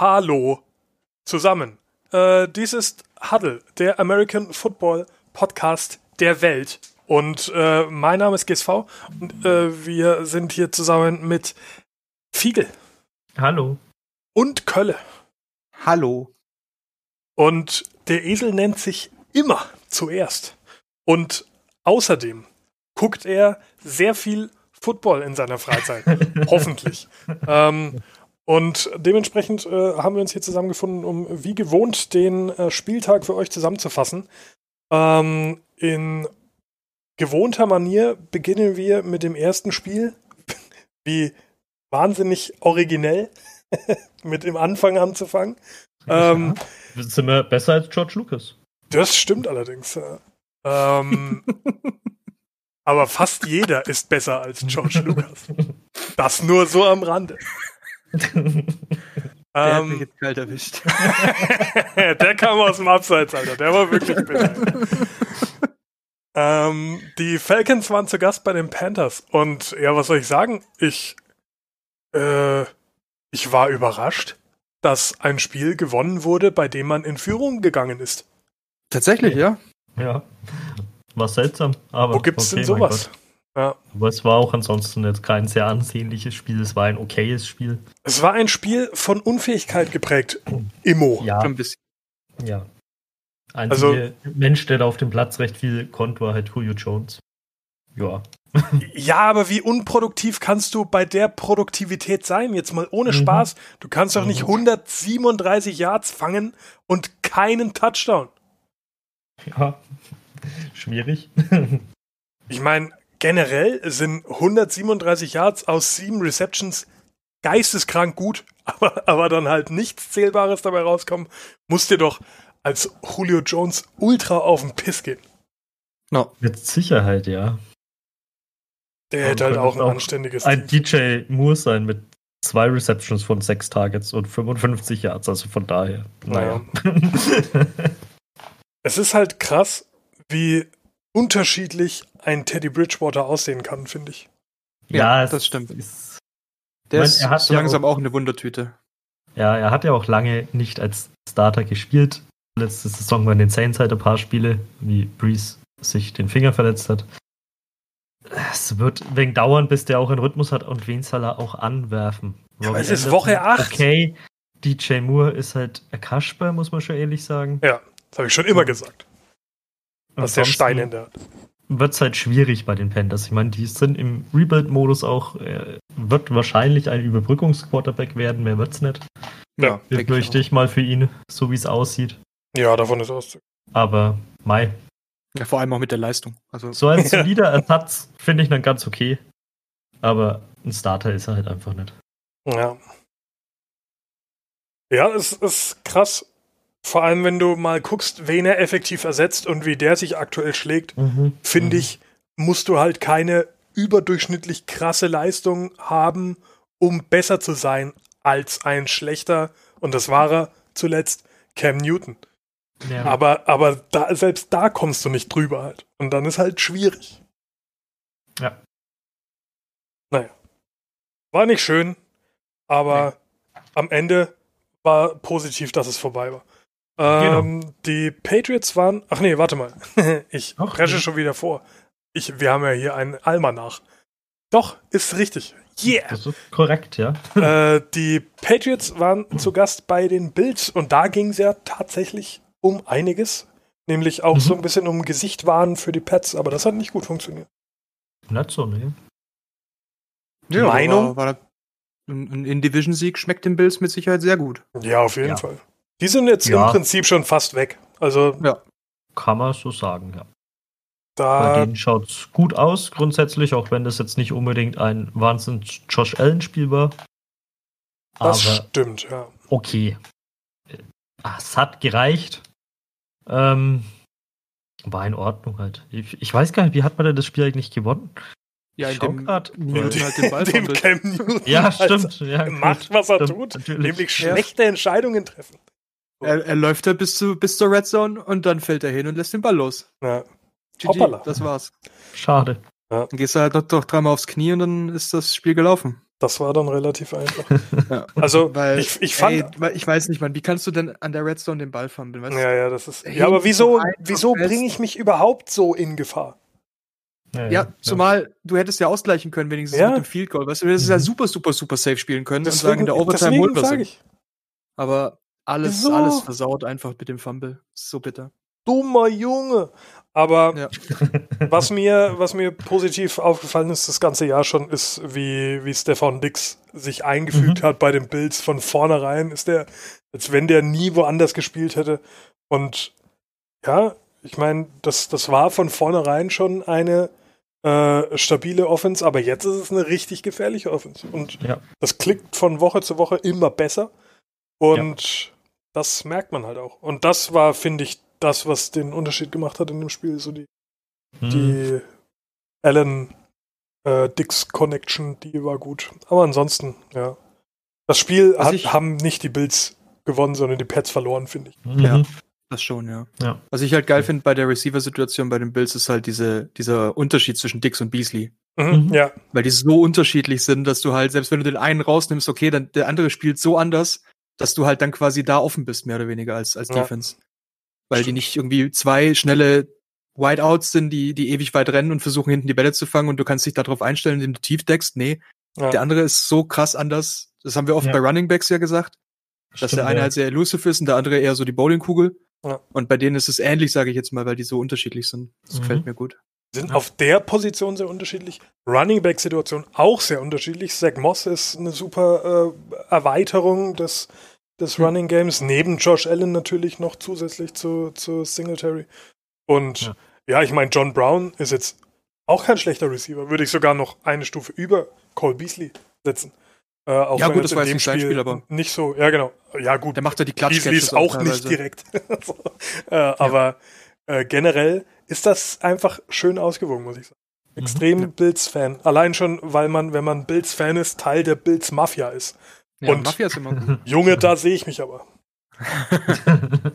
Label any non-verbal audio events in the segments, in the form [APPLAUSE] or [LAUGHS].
Hallo zusammen. Äh, dies ist Huddle, der American Football Podcast der Welt. Und äh, mein Name ist GSV und äh, wir sind hier zusammen mit Fiegel. Hallo. Und Kölle. Hallo. Und der Esel nennt sich immer zuerst. Und außerdem guckt er sehr viel Football in seiner Freizeit. [LAUGHS] Hoffentlich. Ähm, und dementsprechend äh, haben wir uns hier zusammengefunden, um wie gewohnt den äh, Spieltag für euch zusammenzufassen. Ähm, in gewohnter Manier beginnen wir mit dem ersten Spiel. [LAUGHS] wie wahnsinnig originell [LAUGHS] mit dem Anfang anzufangen. Ähm, sind wir besser als George Lucas? Das stimmt allerdings. Ähm, [LAUGHS] aber fast jeder ist besser als George Lucas. Das nur so am Rande. Der hat mich jetzt kalt erwischt. [LAUGHS] der kam aus dem Abseits, Alter. Der war wirklich bitter. ähm, die Falcons waren zu Gast bei den Panthers. Und ja, was soll ich sagen? Ich, äh, ich war überrascht, dass ein Spiel gewonnen wurde, bei dem man in Führung gegangen ist. Tatsächlich, ja. Ja. War seltsam. Aber Wo gibt's okay, denn sowas? Ja. Aber es war auch ansonsten jetzt kein sehr ansehnliches Spiel. Es war ein okayes Spiel. Es war ein Spiel von Unfähigkeit geprägt. Immo. Ja. Ein bisschen. Ja. Ein also, Mensch, der da auf dem Platz recht viel konnte, war halt Julio Jones. Ja. [LAUGHS] ja, aber wie unproduktiv kannst du bei der Produktivität sein? Jetzt mal ohne mhm. Spaß. Du kannst doch nicht 137 mhm. Yards fangen und keinen Touchdown. Ja, [LAUGHS] schwierig. [LAUGHS] ich meine, generell sind 137 Yards aus sieben Receptions geisteskrank gut, [LAUGHS] aber, aber dann halt nichts Zählbares dabei rauskommen, musst dir doch als Julio Jones ultra auf den Piss gehen. No. Mit Sicherheit, ja. Der hätte halt auch ein auch anständiges Ein Team. DJ Moore sein mit zwei Receptions von sechs Targets und 55 Yards, also von daher. Naja. naja. [LAUGHS] es ist halt krass, wie unterschiedlich ein Teddy Bridgewater aussehen kann, finde ich. Ja, ja das stimmt. Ist, Der meine, ist er hat so langsam auch, auch eine Wundertüte. Ja, er hat ja auch lange nicht als Starter gespielt. Letzte Saison waren den Saints halt ein paar Spiele, wie Breeze sich den Finger verletzt hat. Es wird wegen dauern, bis der auch einen Rhythmus hat und wen soll er auch anwerfen. Ja, es ist Woche 8. Okay, DJ Moore ist halt Kasper, muss man schon ehrlich sagen. Ja, das habe ich schon immer gesagt. Was der Stein in der. Wird es halt schwierig bei den Panthers. Ich meine, die sind im Rebuild-Modus auch, äh, wird wahrscheinlich ein Überbrückungsquarterback werden, mehr wird's nicht. Ja. Befürchte ich mal für ihn, so wie es aussieht. Ja, davon ist auszugehen. Aber, Mai. Ja, vor allem auch mit der Leistung. Also. So als [LAUGHS] solider Ersatz finde ich dann ganz okay. Aber ein Starter ist er halt einfach nicht. Ja. Ja, es ist krass. Vor allem, wenn du mal guckst, wen er effektiv ersetzt und wie der sich aktuell schlägt, mhm. finde mhm. ich, musst du halt keine überdurchschnittlich krasse Leistung haben, um besser zu sein als ein schlechter, und das war er zuletzt, Cam Newton. Ja. Aber, aber da, selbst da kommst du nicht drüber halt. Und dann ist halt schwierig. Ja. Naja. War nicht schön, aber nee. am Ende war positiv, dass es vorbei war. Ähm, genau. Die Patriots waren. Ach nee, warte mal. [LAUGHS] ich Ach, presche nee. schon wieder vor. Ich, wir haben ja hier einen Almanach. Doch, ist richtig. Yeah! Das ist korrekt, ja. [LAUGHS] Äh, die Patriots waren zu Gast bei den Bills und da ging es ja tatsächlich um einiges. Nämlich auch mhm. so ein bisschen um Gesicht wahren für die Pets, aber das hat nicht gut funktioniert. Nicht so, ne? Ja, Meinung? War, war ein In-Division-Sieg schmeckt den Bills mit Sicherheit sehr gut. Ja, auf jeden ja. Fall. Die sind jetzt ja. im Prinzip schon fast weg. Also. Ja. Kann man so sagen, ja. Da Bei denen schaut es gut aus, grundsätzlich, auch wenn das jetzt nicht unbedingt ein Wahnsinn Josh Allen-Spiel war. Das stimmt, ja. Okay. Es hat gereicht. Ähm, war in Ordnung halt. Ich, ich, weiß gar nicht, wie hat man denn das Spiel eigentlich gewonnen? Ja, in dem Newton halt den Ball [LAUGHS] dem Cam Newton Ja, [LAUGHS] stimmt. Ja, macht, was er stimmt, tut. Natürlich. Nämlich schlechte Entscheidungen treffen. Er, er läuft da bis, zu, bis zur Red Zone und dann fällt er hin und lässt den Ball los. Ja. GG, das war's. Schade. Ja. Dann gehst du halt noch, noch dreimal aufs Knie und dann ist das Spiel gelaufen. Das war dann relativ einfach. [LAUGHS] Ja. Also, Weil, ich, ich fand. ey, ich weiß nicht, Mann, wie kannst du denn an der Redstone den Ball fummeln? Weißt du? ja, ja, das ist. Ja, aber wieso, wieso bringe ich mich überhaupt so in Gefahr? Ja, zumal du hättest ja ausgleichen können, wenigstens Ja. mit dem Field Goal. Weißt du, du hättest ja Mhm. super, super, super safe spielen können und Deswegen, sagen, in der Overtime holt wir ich. Aber alles, Wieso? alles versaut einfach mit dem Fumble. So bitter. Dummer Junge. Aber Ja. [LAUGHS] was mir, was mir positiv aufgefallen ist, das ganze Jahr schon, ist, wie, wie Stefan Dix sich eingefügt Mhm. hat bei den Bills von vornherein. Ist der, als wenn der nie woanders gespielt hätte. Und ja, ich meine, das, das war von vornherein schon eine äh, stabile Offense, aber jetzt ist es eine richtig gefährliche Offense. Und Ja. das klickt von Woche zu Woche immer besser. Und das merkt man halt auch. Und das war, finde ich, das, was den Unterschied gemacht hat in dem Spiel, so die Mhm. die Allen äh, Dix Connection, die war gut. Aber ansonsten, ja. Das Spiel hat, ich- haben nicht die Bills gewonnen, sondern die Pets verloren, finde ich. Mhm. Ja. Das schon, ja. Ja. Was ich halt geil finde bei der Receiver-Situation bei den Bills ist halt diese, dieser Unterschied zwischen Dix und Beasley. Mhm, Mhm. Ja, Weil die so unterschiedlich sind, dass du halt, selbst wenn du den einen rausnimmst, okay, dann der andere spielt so anders, dass du halt dann quasi da offen bist, mehr oder weniger als, als Ja. Defense. Weil die nicht irgendwie zwei schnelle Wideouts sind, die, die ewig weit rennen und versuchen hinten die Bälle zu fangen und du kannst dich darauf einstellen, indem du tief deckst. Nee, ja. der andere ist so krass anders. Das haben wir oft Ja. bei Running Backs ja gesagt, dass Stimmt, der eine halt sehr elusive ist und der andere eher so die Bowlingkugel. Und bei denen ist es ähnlich, sage ich jetzt mal, weil die so unterschiedlich sind. Das Mhm. gefällt mir gut. Sind Ja. auf der Position sehr unterschiedlich. Running Back Situation auch sehr unterschiedlich. Zach Moss ist eine super äh, Erweiterung des, des Mhm. Running Games, neben Josh Allen natürlich noch zusätzlich zu, zu Singletary. Und ja, Ja. ich meine, John Brown ist jetzt auch kein schlechter Receiver. Würde ich sogar noch eine Stufe über Cole Beasley setzen. Äh, auch Ja, gut, das war jetzt nicht sein Spiel, aber- nicht so, ja genau. Ja gut, Der macht ja die Beasley Klatsch ist auch nicht direkt. [LAUGHS] so. äh, Aber äh, generell ist das einfach schön ausgewogen, muss ich sagen. Extrem Ja. Bills-Fan. Allein schon, weil man, wenn man Bills-Fan ist, Teil der Bills-Mafia ist. Ja, Und- Mafia ist immer gut. [LAUGHS] Junge, da sehe ich mich aber. [LAUGHS]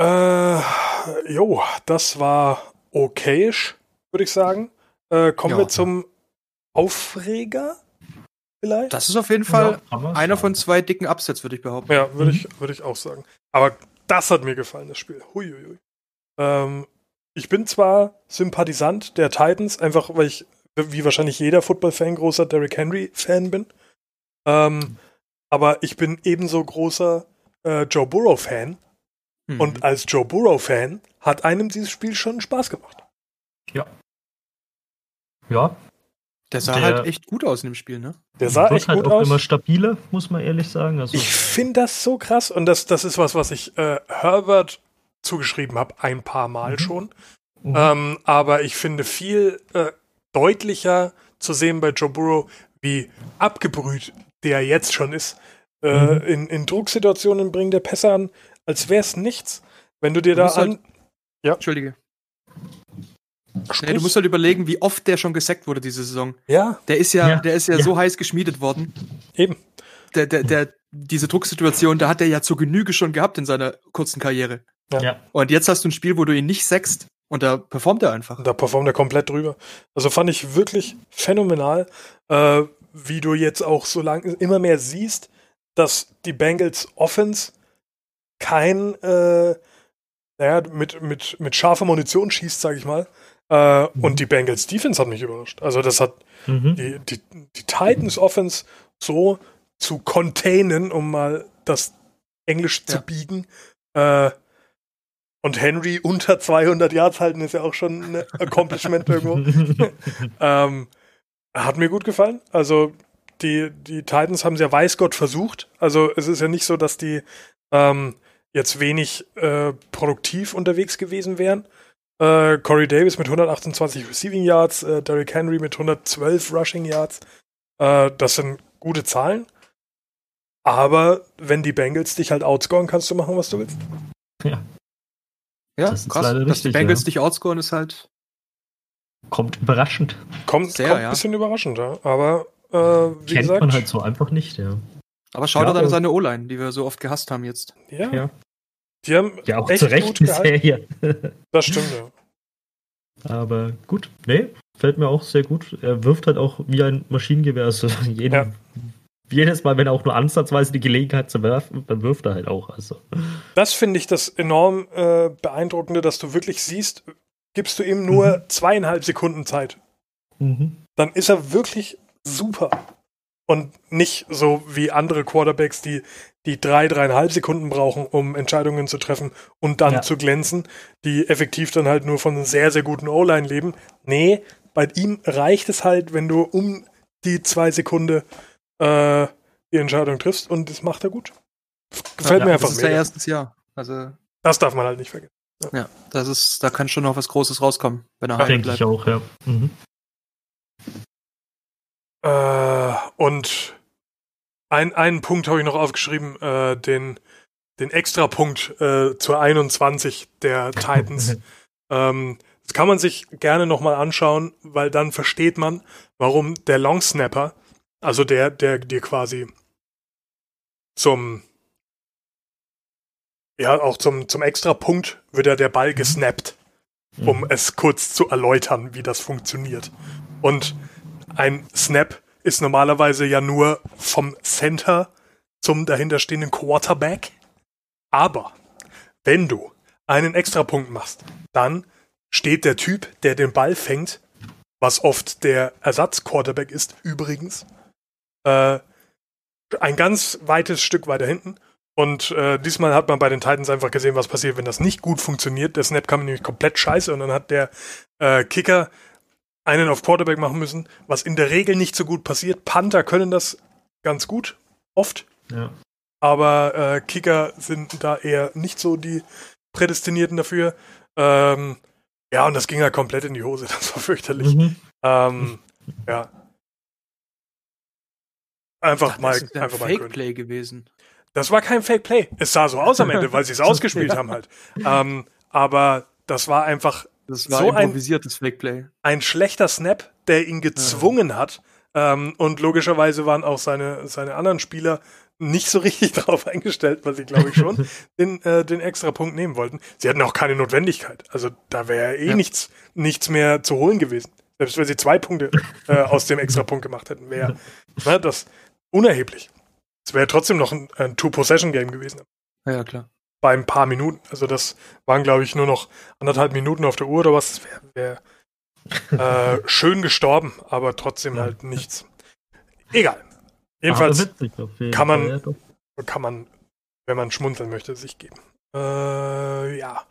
Äh, jo, das war okayisch, würde ich sagen. Äh, kommen Ja. wir zum Aufreger vielleicht? Das ist auf jeden Fall Ja, einer von zwei dicken Upsets, würde ich behaupten. Ja, würde Mhm. ich, würde ich auch sagen. Aber das hat mir gefallen, das Spiel. Huiuiui. Ähm, ich bin zwar Sympathisant der Titans, einfach weil ich, wie wahrscheinlich jeder Football-Fan, großer Derrick Henry-Fan bin. Ähm, aber ich bin ebenso großer äh, Joe Burrow-Fan. Mhm. Und als Joe Burrow-Fan hat einem dieses Spiel schon Spaß gemacht. Ja, der sah der- halt echt gut aus in dem Spiel, ne? Der sah echt halt gut auch aus. immer stabiler, muss man ehrlich sagen. Also, Ich finde das so krass und das, das ist was, was ich äh, Herbert zugeschrieben habe, ein paar Mal Mhm. schon. Mhm. Ähm, aber ich finde viel äh, deutlicher zu sehen bei Joe Burrow, wie abgebrüht der jetzt schon ist. Äh, Mhm. in, in Drucksituationen bringt der Pässe an, als wäre es nichts. Wenn du dir da musst halt- an. Entschuldige. Nee, du musst halt überlegen, wie oft der schon gesackt wurde diese Saison. ja, Der ist ja, Ja. der ist ja, Ja. so heiß geschmiedet worden. eben. Der, der, der, diese Drucksituation, da hat er ja zur Genüge schon gehabt in seiner kurzen Karriere. Ja. Und jetzt hast du ein Spiel, wo du ihn nicht sackst und da performt er einfach. Da performt er komplett drüber. Also fand ich wirklich phänomenal, äh, wie du jetzt auch so lang immer mehr siehst, dass die Bengals Offense kein, äh, naja, mit, mit, mit scharfer Munition schießt, sag ich mal. Äh, Mhm. Und die Bengals Defense hat mich überrascht. Also das hat Mhm. die, die, die Titans Offense so zu containen, um mal das Englisch zu Ja. biegen. Äh, und Henry unter 200 Yards halten ist ja auch schon ein Accomplishment irgendwo. [LAUGHS] ähm, hat mir gut gefallen. Also die, die Titans haben es ja weiß Gott versucht. Also es ist ja nicht so, dass die ähm, jetzt wenig äh, produktiv unterwegs gewesen wären. Äh, Corey Davis mit 128 Receiving Yards, äh, Derrick Henry mit 112 Rushing Yards. Äh, das sind gute Zahlen. Aber wenn die Bengals dich halt outscoren, kannst du machen, was du willst. Ja, Das ist krass. leider Dass die richtig, Bengals ja. dich outscoren, ist halt. Kommt überraschend. Kommt, Sehr, kommt ja. ein bisschen überraschend, ja. Aber äh, wie Kennt gesagt, man halt so einfach nicht, ja. Aber schau Ja, dir dann seine O-Line, die wir so oft gehasst haben jetzt. ja, Ja. die haben Ja, auch echt zu Recht bisher hier. [LAUGHS] Das stimmt, ja. Aber gut, nee, gefällt mir auch sehr gut. Er wirft halt auch wie ein Maschinengewehr. Also [LAUGHS] jeden, ja. Jedes Mal, wenn er auch nur ansatzweise die Gelegenheit zu werfen, dann wirft er halt auch. Also. Das finde ich das enorm äh, beeindruckende, dass du wirklich siehst, gibst du ihm nur mhm. zweieinhalb Sekunden Zeit. Mhm. Dann ist er wirklich super. Und nicht so wie andere Quarterbacks, die, die drei, dreieinhalb Sekunden brauchen, um Entscheidungen zu treffen und dann ja. zu glänzen, die effektiv dann halt nur von einem sehr, sehr guten O-Line leben. Nee, bei ihm reicht es halt, wenn du um die zwei Sekunden äh, die Entscheidung triffst und das macht er gut. Gefällt ja, mir einfach Das ist mega. erstes Jahr. Also das darf man halt nicht vergessen. Ja. ja, das ist, da kann schon noch was Großes rauskommen, wenn er Denke bleibt. ich auch, ja. Mhm. Äh, und ein, einen Punkt habe ich noch aufgeschrieben, äh, den, den Extrapunkt äh, zur 21 der Titans. [LAUGHS] ähm, das kann man sich gerne nochmal anschauen, weil dann versteht man, warum der Long Snapper, also der, der dir quasi zum ja, auch zum, zum Extrapunkt wird ja der Ball mhm. gesnappt, um mhm. es kurz zu erläutern, wie das funktioniert. Und ein Snap ist normalerweise ja nur vom Center zum dahinterstehenden Quarterback. Aber wenn du einen Extrapunkt machst, dann steht der Typ, der den Ball fängt, was oft der Ersatz-Quarterback ist, übrigens, äh, ein ganz weites Stück weiter hinten. Und äh, diesmal hat man bei den Titans einfach gesehen, was passiert, wenn das nicht gut funktioniert. Der Snap kam nämlich komplett scheiße und dann hat der äh, Kicker einen auf Quarterback machen müssen, was in der Regel nicht so gut passiert. Panther können das ganz gut, oft. Ja. Aber äh, Kicker sind da eher nicht so die Prädestinierten dafür. Ähm, ja, und das ging halt komplett in die Hose. [LAUGHS] Das war fürchterlich. Mhm. Ähm, ja. Einfach mal. Das ist ein einfach Fake Play gewesen. Das war kein Fake Play. Es sah so aus am Ende, weil sie es [LAUGHS] ausgespielt haben halt. Ähm, aber das war einfach das war so improvisiertes Fake Play. Ein schlechter Snap, der ihn gezwungen ja. hat. Ähm, und logischerweise waren auch seine, seine anderen Spieler nicht so richtig [LAUGHS] darauf eingestellt, weil sie, glaube ich, schon [LAUGHS] den, äh, den extra Punkt nehmen wollten. Sie hatten auch keine Notwendigkeit. Also da wäre eh ja. nichts, nichts mehr zu holen gewesen. Selbst wenn sie zwei Punkte äh, aus dem extra Punkt gemacht hätten, wäre ne, das unerheblich. Es wäre trotzdem noch ein, ein Two-Possession-Game gewesen. Ja, klar bei ein paar Minuten. Also das waren, glaube ich, nur noch anderthalb Minuten auf der Uhr oder was. Das wäre wär, äh, schön gestorben, aber trotzdem ja. halt nichts. Egal. Jedenfalls kann man, kann man, wenn man schmunzeln möchte, sich geben. Äh, ja.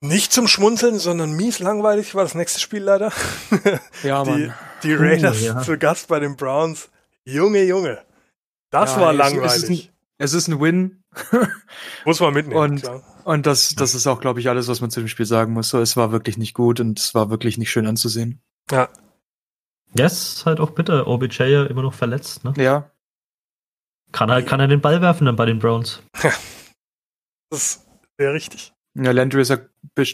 Nicht zum Schmunzeln, sondern mies langweilig war das nächste Spiel leider. Ja, [LAUGHS] die, Mann. die Raiders uh, ja. zu Gast bei den Browns. Junge, Junge. Das ja, war langweilig. Es ist ein Win. [LAUGHS] muss man mitnehmen. Und, klar. und das, das ist auch, glaube ich, alles, was man zu dem Spiel sagen muss. So, es war wirklich nicht gut und es war wirklich nicht schön anzusehen. Ja. Ja, ist halt auch bitter. OBJ ja immer noch verletzt, ne? Ja. Kann er, kann er den Ball werfen dann bei den Browns? Ja. Das ist sehr richtig. Ja, Landry ist ja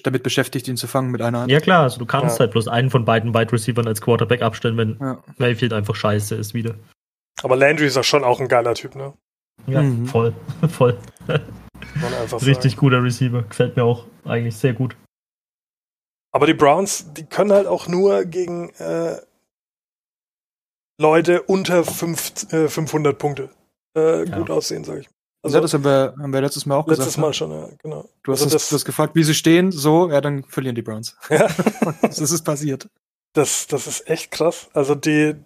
damit beschäftigt, ihn zu fangen mit einer Hand. Ja, klar, also du kannst ja. halt bloß einen von beiden Wide Receivers als Quarterback abstellen, wenn ja. Mayfield einfach scheiße ist wieder. Aber Landry ist ja schon auch ein geiler Typ, ne? Ja, mhm. voll. [LAUGHS] voll. Richtig sagen. guter Receiver. Gefällt mir auch eigentlich sehr gut. Aber die Browns, die können halt auch nur gegen äh, Leute unter fünf, äh, 500 Punkte äh, ja. gut aussehen, sag ich. Also, ja, das haben wir, haben wir letztes Mal auch letztes gesagt. Letztes Mal ne? schon, ja, genau. Du hast, also das, du hast gefragt, wie sie stehen, so, ja, dann verlieren die Browns. Ja. [LAUGHS] das ist passiert. Das, das ist echt krass. Also die,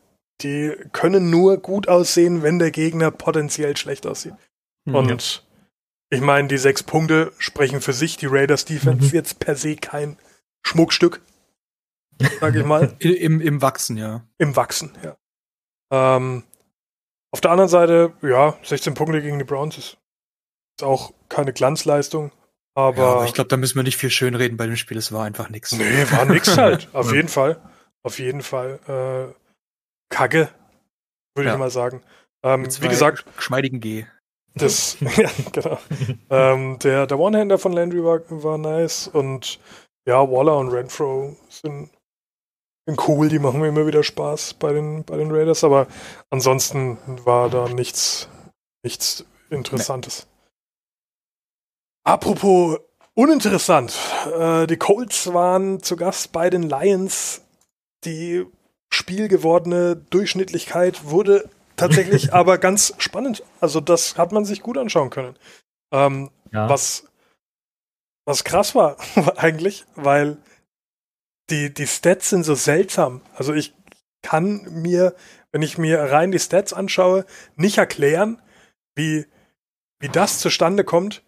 die können nur gut aussehen, wenn der Gegner potenziell schlecht aussieht. Mhm. Und ich meine, die sechs Punkte sprechen für sich. Die Raiders Defense mhm. jetzt per se kein Schmuckstück, sag ich mal. [LAUGHS] Im, Im Wachsen, ja. Im Wachsen, ja. Ähm, auf der anderen Seite, ja, 16 Punkte gegen die Browns ist, ist auch keine Glanzleistung. Aber, ja, aber ich glaube, da müssen wir nicht viel schön reden bei dem Spiel. Es war einfach nichts. Nee, war nix halt. [LAUGHS] Auf jeden Fall. Auf jeden Fall. Äh, Kacke, würde ja. ich mal sagen. Ähm, wie gesagt. Geschmeidigen G. Das, [LAUGHS] ja, genau. [LAUGHS] ähm, der der One-Hander von Landry war, war nice und ja, Waller und Renfro sind, sind cool, die machen mir immer wieder Spaß bei den, bei den Raiders, aber ansonsten war da nichts, nichts Interessantes. Nee. Apropos uninteressant, äh, die Colts waren zu Gast bei den Lions die spielgewordene Durchschnittlichkeit wurde tatsächlich [LAUGHS] aber ganz spannend. Also das hat man sich gut anschauen können. Ähm, Ja. was, was krass [LAUGHS] war eigentlich, weil die, die Stats sind so seltsam. Also ich kann mir, wenn ich mir rein die Stats anschaue, nicht erklären, wie, wie das zustande kommt.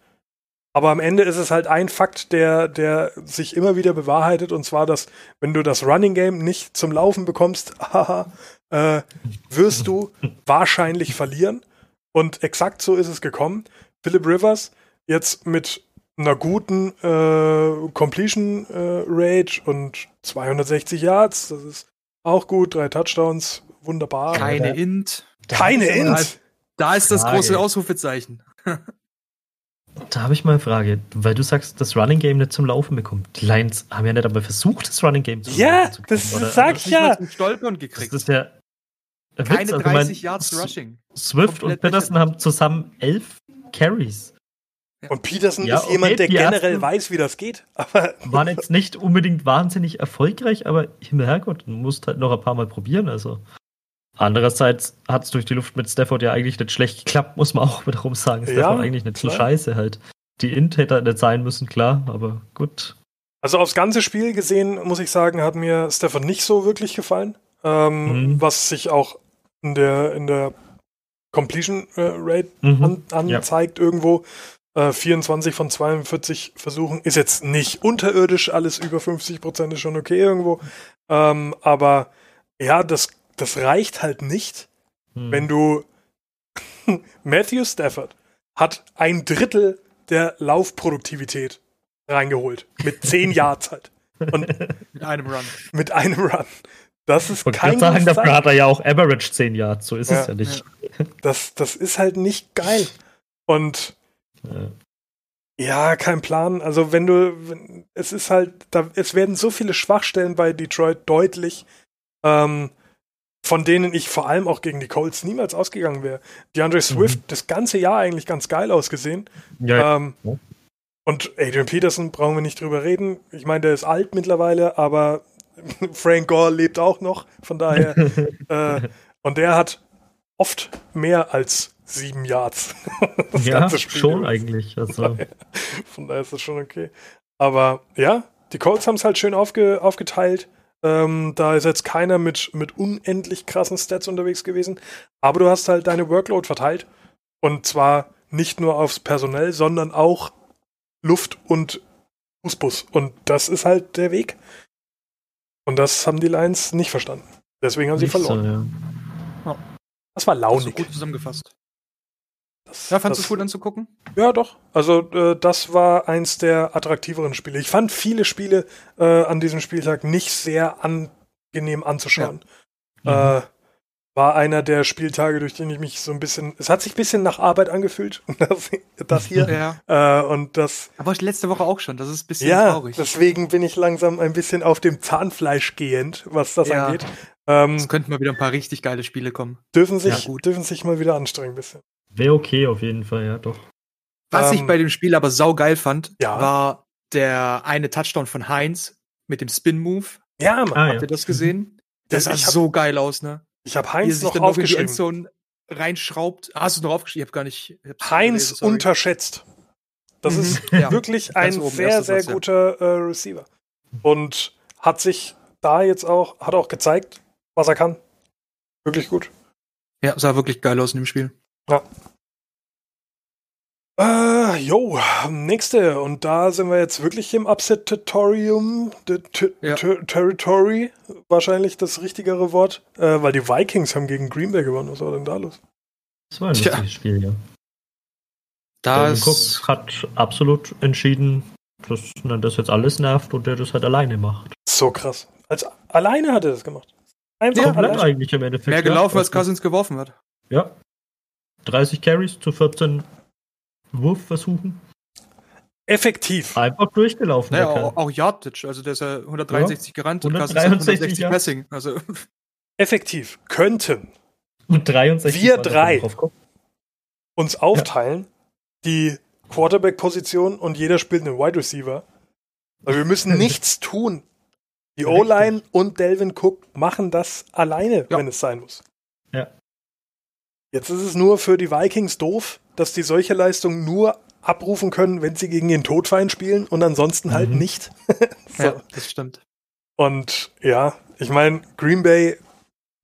Aber am Ende ist es halt ein Fakt, der, der sich immer wieder bewahrheitet, und zwar, dass wenn du das Running Game nicht zum Laufen bekommst, [LAUGHS] haha, äh, wirst du wahrscheinlich verlieren. Und exakt so ist es gekommen. Philip Rivers jetzt mit einer guten äh, Completion äh, Rate und 260 Yards, das ist auch gut, drei Touchdowns, wunderbar. Keine Int. Keine Int. da ist das große Ausrufezeichen. [LAUGHS] Da habe ich mal eine Frage, weil du sagst, das Running Game nicht zum Laufen bekommt. Die Lions haben ja nicht einmal versucht, das Running Game zu Ja, Laufen zu bekommen, das oder? sag Das ich nicht mal ja. zum Stolpern Das gekriegt. ist ja Witz. Keine Also, 30 mein, Yards Rushing. Swift Komplett und Peterson haben zusammen elf Carries. Und Peterson Ja, ist jemand, okay, der generell weiß, wie das geht. Aber Waren jetzt nicht unbedingt wahnsinnig erfolgreich, aber Himmelherrgott, du musst halt noch ein paar Mal probieren. Also. Andererseits hat es durch die Luft mit Stafford ja eigentlich nicht schlecht geklappt, muss man auch wiederum sagen. Ja, Stafford eigentlich nicht so klar. scheiße halt. Die Int hätte nicht sein müssen, klar, aber gut. Also aufs ganze Spiel gesehen, muss ich sagen, hat mir Stefan nicht so wirklich gefallen. Ähm, Mhm. Was sich auch in der, in der Completion äh, Rate Mhm. an, Ja. anzeigt irgendwo. Äh, 24 von 42 Versuchen ist jetzt nicht unterirdisch, alles über 50 Prozent ist schon okay irgendwo. Ähm, aber ja, das, das reicht halt nicht, Mhm. wenn du [LAUGHS] Matthew Stafford hat ein Drittel der Laufproduktivität reingeholt. Mit 10 [LAUGHS] Yards halt. Und Mit einem Run. mit einem Run. Das ist wollte kein gerade sagen, dafür hat er ja auch Average 10 Yards, so ist Ja, es ja nicht. das, das ist halt nicht geil. Und Ja. ja, kein Plan. Also wenn du, wenn, es ist halt, da, es werden so viele Schwachstellen bei Detroit deutlich, ähm, von denen ich vor allem auch gegen die Colts niemals ausgegangen wäre. DeAndre Swift das ganze Jahr eigentlich ganz geil ausgesehen. Ja, Ähm, Ja. Und Adrian Peterson brauchen wir nicht drüber reden. Ich meine, der ist alt mittlerweile, aber [LAUGHS] Frank Gore lebt auch noch. Von daher. [LAUGHS] äh, und der hat oft mehr als sieben Yards. [LAUGHS] Das ja ganze Spiel schon eigentlich. Also, Von daher ist das schon okay. Aber ja, die Colts haben es halt schön aufge, aufgeteilt. Ähm, da ist jetzt keiner mit, mit unendlich krassen Stats unterwegs gewesen. Aber du hast halt deine Workload verteilt. Und zwar nicht nur aufs Personell, sondern auch Luft und Fußbus. Und das ist halt der Weg. Und das haben die Lions nicht verstanden. Deswegen haben sie nicht verloren. So, ja. Das war launig. gut zusammengefasst. Das, Ja, fandest du cool anzugucken? Ja, doch. Also äh, das war eins der attraktiveren Spiele. Ich fand viele Spiele äh, an diesem Spieltag nicht sehr angenehm anzuschauen. Mhm. Äh, war einer der Spieltage, durch den ich mich so ein bisschen. Es hat sich ein bisschen nach Arbeit angefühlt. [LAUGHS] Das, das hier. [LAUGHS] Ja. äh, und das. Aber letzte Woche auch schon. Das ist ein bisschen Ja, traurig. deswegen bin ich langsam ein bisschen auf dem Zahnfleisch gehend, was das Ja. angeht. Ähm, Es könnten mal wieder ein paar richtig geile Spiele kommen. dürfen, sich, Ja, gut. dürfen sich mal wieder anstrengen ein bisschen. Wäre okay auf jeden Fall, ja, doch. Was Ähm, ich bei dem Spiel aber saugeil fand, Ja. war der eine Touchdown von Heinz mit dem Spin-Move. Ja, Mann. Ah, Habt ja. ihr das gesehen? Das sah hab- so geil aus, ne? Ich habe Wie er Heinz sich noch dann noch in die aufgeschrieben. Endzone reinschraubt. Ah, hast du noch aufgeschrieben? Ich habe gar nicht. Heinz gelesen, unterschätzt. Das Mhm. ist Ja. wirklich ein oben, sehr, sehr ja. guter äh, Receiver. Und hat sich da jetzt auch, hat auch gezeigt, was er kann. Wirklich gut. Ja, sah wirklich geil aus in dem Spiel. Äh, jo, nächste. Und da sind wir jetzt wirklich im Upset-Territorium, Ja. Ter- Territory, wahrscheinlich das richtigere Wort, äh, weil die Vikings haben gegen Green Bay gewonnen. Was war denn da los? Das war ein Tja. lustiges Spiel, ja. Das Cook hat absolut entschieden, dass ihn das jetzt alles nervt und der das halt alleine macht. So krass. Als alleine hat er das gemacht. Einfach Ja, Komplett alleine. eigentlich im Endeffekt. mehr ja. gelaufen, als Also, Cousins geworfen hat. Ja. 30 Carries zu 14 Wurfversuchen. Effektiv. Einfach durchgelaufen. Naja, auch, auch Yardage. Also der ist ja 163 gerannt und Cousins 163 160 Passing. Also [LAUGHS] Effektiv. Könnten Und 63 Wir drei. uns aufteilen, die Quarterback-Position und jeder spielt einen Wide Receiver. Weil wir müssen [LAUGHS] nichts tun. Die O-Line und Delvin Cook machen das alleine, Ja. wenn es sein muss. Ja. Jetzt ist es nur für die Vikings doof, dass die solche Leistungen nur abrufen können, wenn sie gegen den Todfeind spielen und ansonsten halt Mhm. nicht. [LAUGHS] so. Ja, das stimmt. Und ja, ich meine, Green Bay,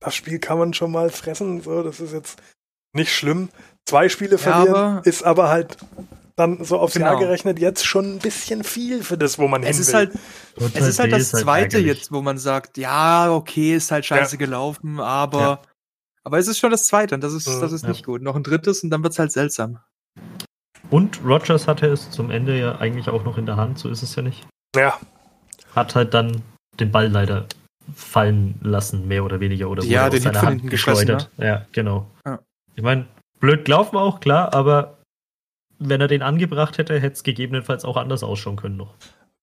das Spiel kann man schon mal fressen, so, das ist jetzt nicht schlimm. Zwei Spiele verlieren aber- ist aber halt dann so aufs Jahr Genau. gerechnet jetzt schon ein bisschen viel für das, wo man Es hin ist will. halt, es ist halt das zweite ärgerlich. jetzt, wo man sagt, ja, okay, ist halt scheiße gelaufen, aber, Ja. Aber es ist schon das zweite und das ist, das ist Ja. nicht gut. Noch ein drittes und dann wird's halt seltsam. Und Rogers hatte es zum Ende ja eigentlich auch noch in der Hand, so ist es ja nicht. ja, Hat halt dann den Ball leider fallen lassen, mehr oder weniger, oder Ja, wurde den aus seiner Hand gefressen, geschleudert. Ja, genau. Ja. Ich meine, blöd gelaufen auch, klar, aber wenn er den angebracht hätte, hätte es gegebenenfalls auch anders ausschauen können noch.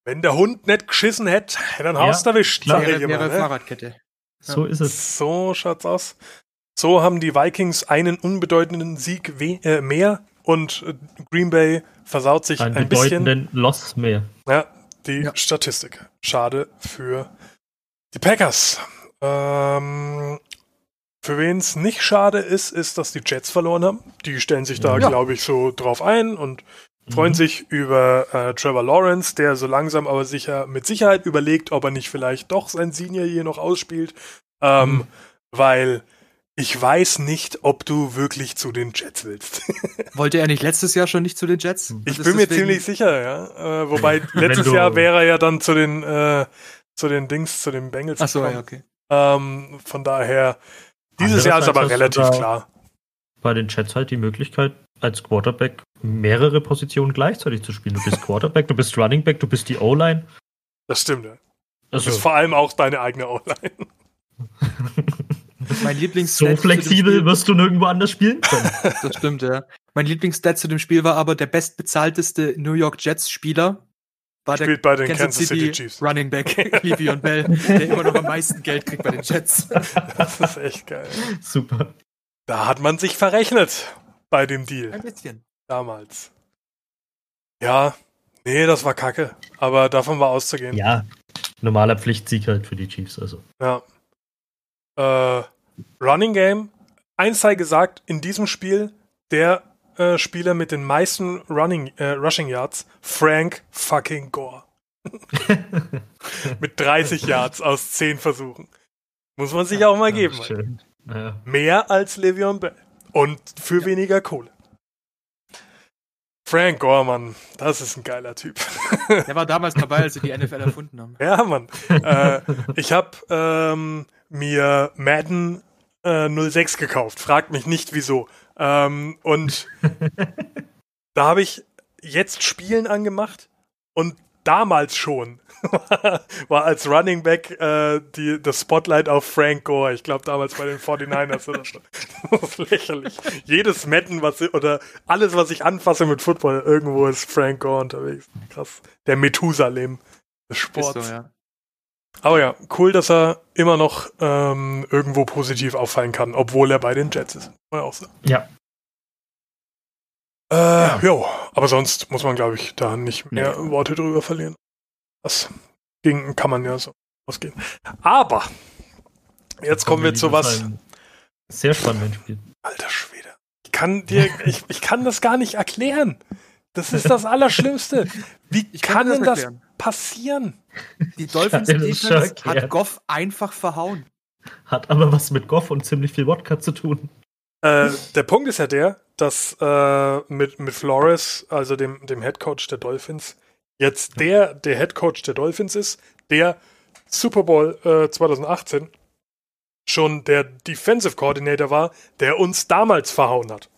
wenn der Hund nicht geschissen hätte, hätte er einen Haus erwischt, klar. Wäre, wäre ne? Fahrradkette. So ist es. So schaut's aus. So haben die Vikings einen unbedeutenden Sieg we äh, mehr und äh, Green Bay versaut sich Einen ein bisschen bedeutenden Loss mehr. ja, die Ja. Statistik. Schade für die Packers. Ähm, für wen es nicht schade ist, ist, dass die Jets verloren haben. Die stellen sich da, Ja. glaube ich, so drauf ein und freuen Mhm. sich über äh, Trevor Lawrence, der so langsam aber sicher mit Sicherheit überlegt, ob er nicht vielleicht doch sein Senior hier noch ausspielt. Ähm, Mhm. Weil ich weiß nicht, ob du wirklich zu den Jets willst. [LAUGHS] Wollte er nicht letztes Jahr schon nicht zu den Jets? Ich Und bin mir deswegen- ziemlich sicher, ja. Äh, wobei [LAUGHS] letztes du- Jahr wäre er ja dann zu den äh, zu den Dings, zu den Bengals. Ach so, ja, okay. ähm, von daher, dieses Jahr ist aber relativ klar. Bei den Jets halt die Möglichkeit, als Quarterback mehrere Positionen gleichzeitig zu spielen. Du bist [LAUGHS] Quarterback, du bist Running Back, du bist die O-Line. Das stimmt, ja. Das Also, ist vor allem auch deine eigene Online. Mein Lieblings so flexibel wirst du nirgendwo anders spielen können. Das stimmt, ja. Mein Lieblingsstat zu dem Spiel war aber der bestbezahlteste New York Jets Spieler war der Spielt bei den Kansas, Kansas City, City Chiefs. Running Back [LAUGHS] Le'Veon Bell, der immer noch am meisten Geld kriegt bei den Jets. Das ist echt geil. Super. Da hat man sich verrechnet bei dem Deal Ein bisschen. damals. Ja, nee, das war kacke. Aber davon war auszugehen. Ja, normaler Pflichtsieg halt für die Chiefs. Also. Ja. Äh, Running Game. Eins sei gesagt, in diesem Spiel der äh, Spieler mit den meisten Running, äh, Rushing Yards, Frank fucking Gore. [LAUGHS] mit 30 Yards aus 10 Versuchen. Muss man sich auch mal geben. Ja. Mehr als Le'Veon Bell. Und für weniger Kohle. Frank Gore, Mann, das ist ein geiler Typ. [LAUGHS] Der war damals dabei, als sie die NFL erfunden haben. Ja, Mann. äh, ich habe ähm, mir Madden äh, 06 gekauft. Fragt mich nicht wieso. Ähm, und [LAUGHS] da habe ich jetzt Spielen angemacht und damals schon [LAUGHS] war als Running Back äh, die, das Spotlight auf Frank Gore. Ich glaube damals bei den 49ers oder so. Das [LAUGHS] ist lächerlich. Jedes Madden, was oder alles, was ich anfasse mit Football, irgendwo ist Frank Gore unterwegs. Krass. Der Methusalem des Ist Sports. so, ja. Aber ja, cool, dass er immer noch ähm, irgendwo positiv auffallen kann, obwohl er bei den Jets ist. Man auch sagen. ja, Äh, jo, aber sonst muss man, glaube ich, da nicht mehr Nee. Worte drüber verlieren. Das ging, kann man ja so ausgehen. Aber jetzt kommen wir zu was. Sehr spannenden Spiel. Alter Schwede. Ich kann dir, [LAUGHS] ich, ich kann das gar nicht erklären. Das ist das Allerschlimmste. Wie Ich kann dir denn das erklären. passieren? Die [LAUGHS] Dolphins Defense hat Goff einfach verhauen. Hat aber was mit Goff und ziemlich viel Wodka zu tun. Äh, der Punkt ist ja der, dass äh, mit, mit Flores, also dem, dem Head Coach der Dolphins, jetzt der, der Head Coach der Dolphins ist, der Super Bowl äh, 2018 schon der Defensive Coordinator war, der uns damals verhauen hat.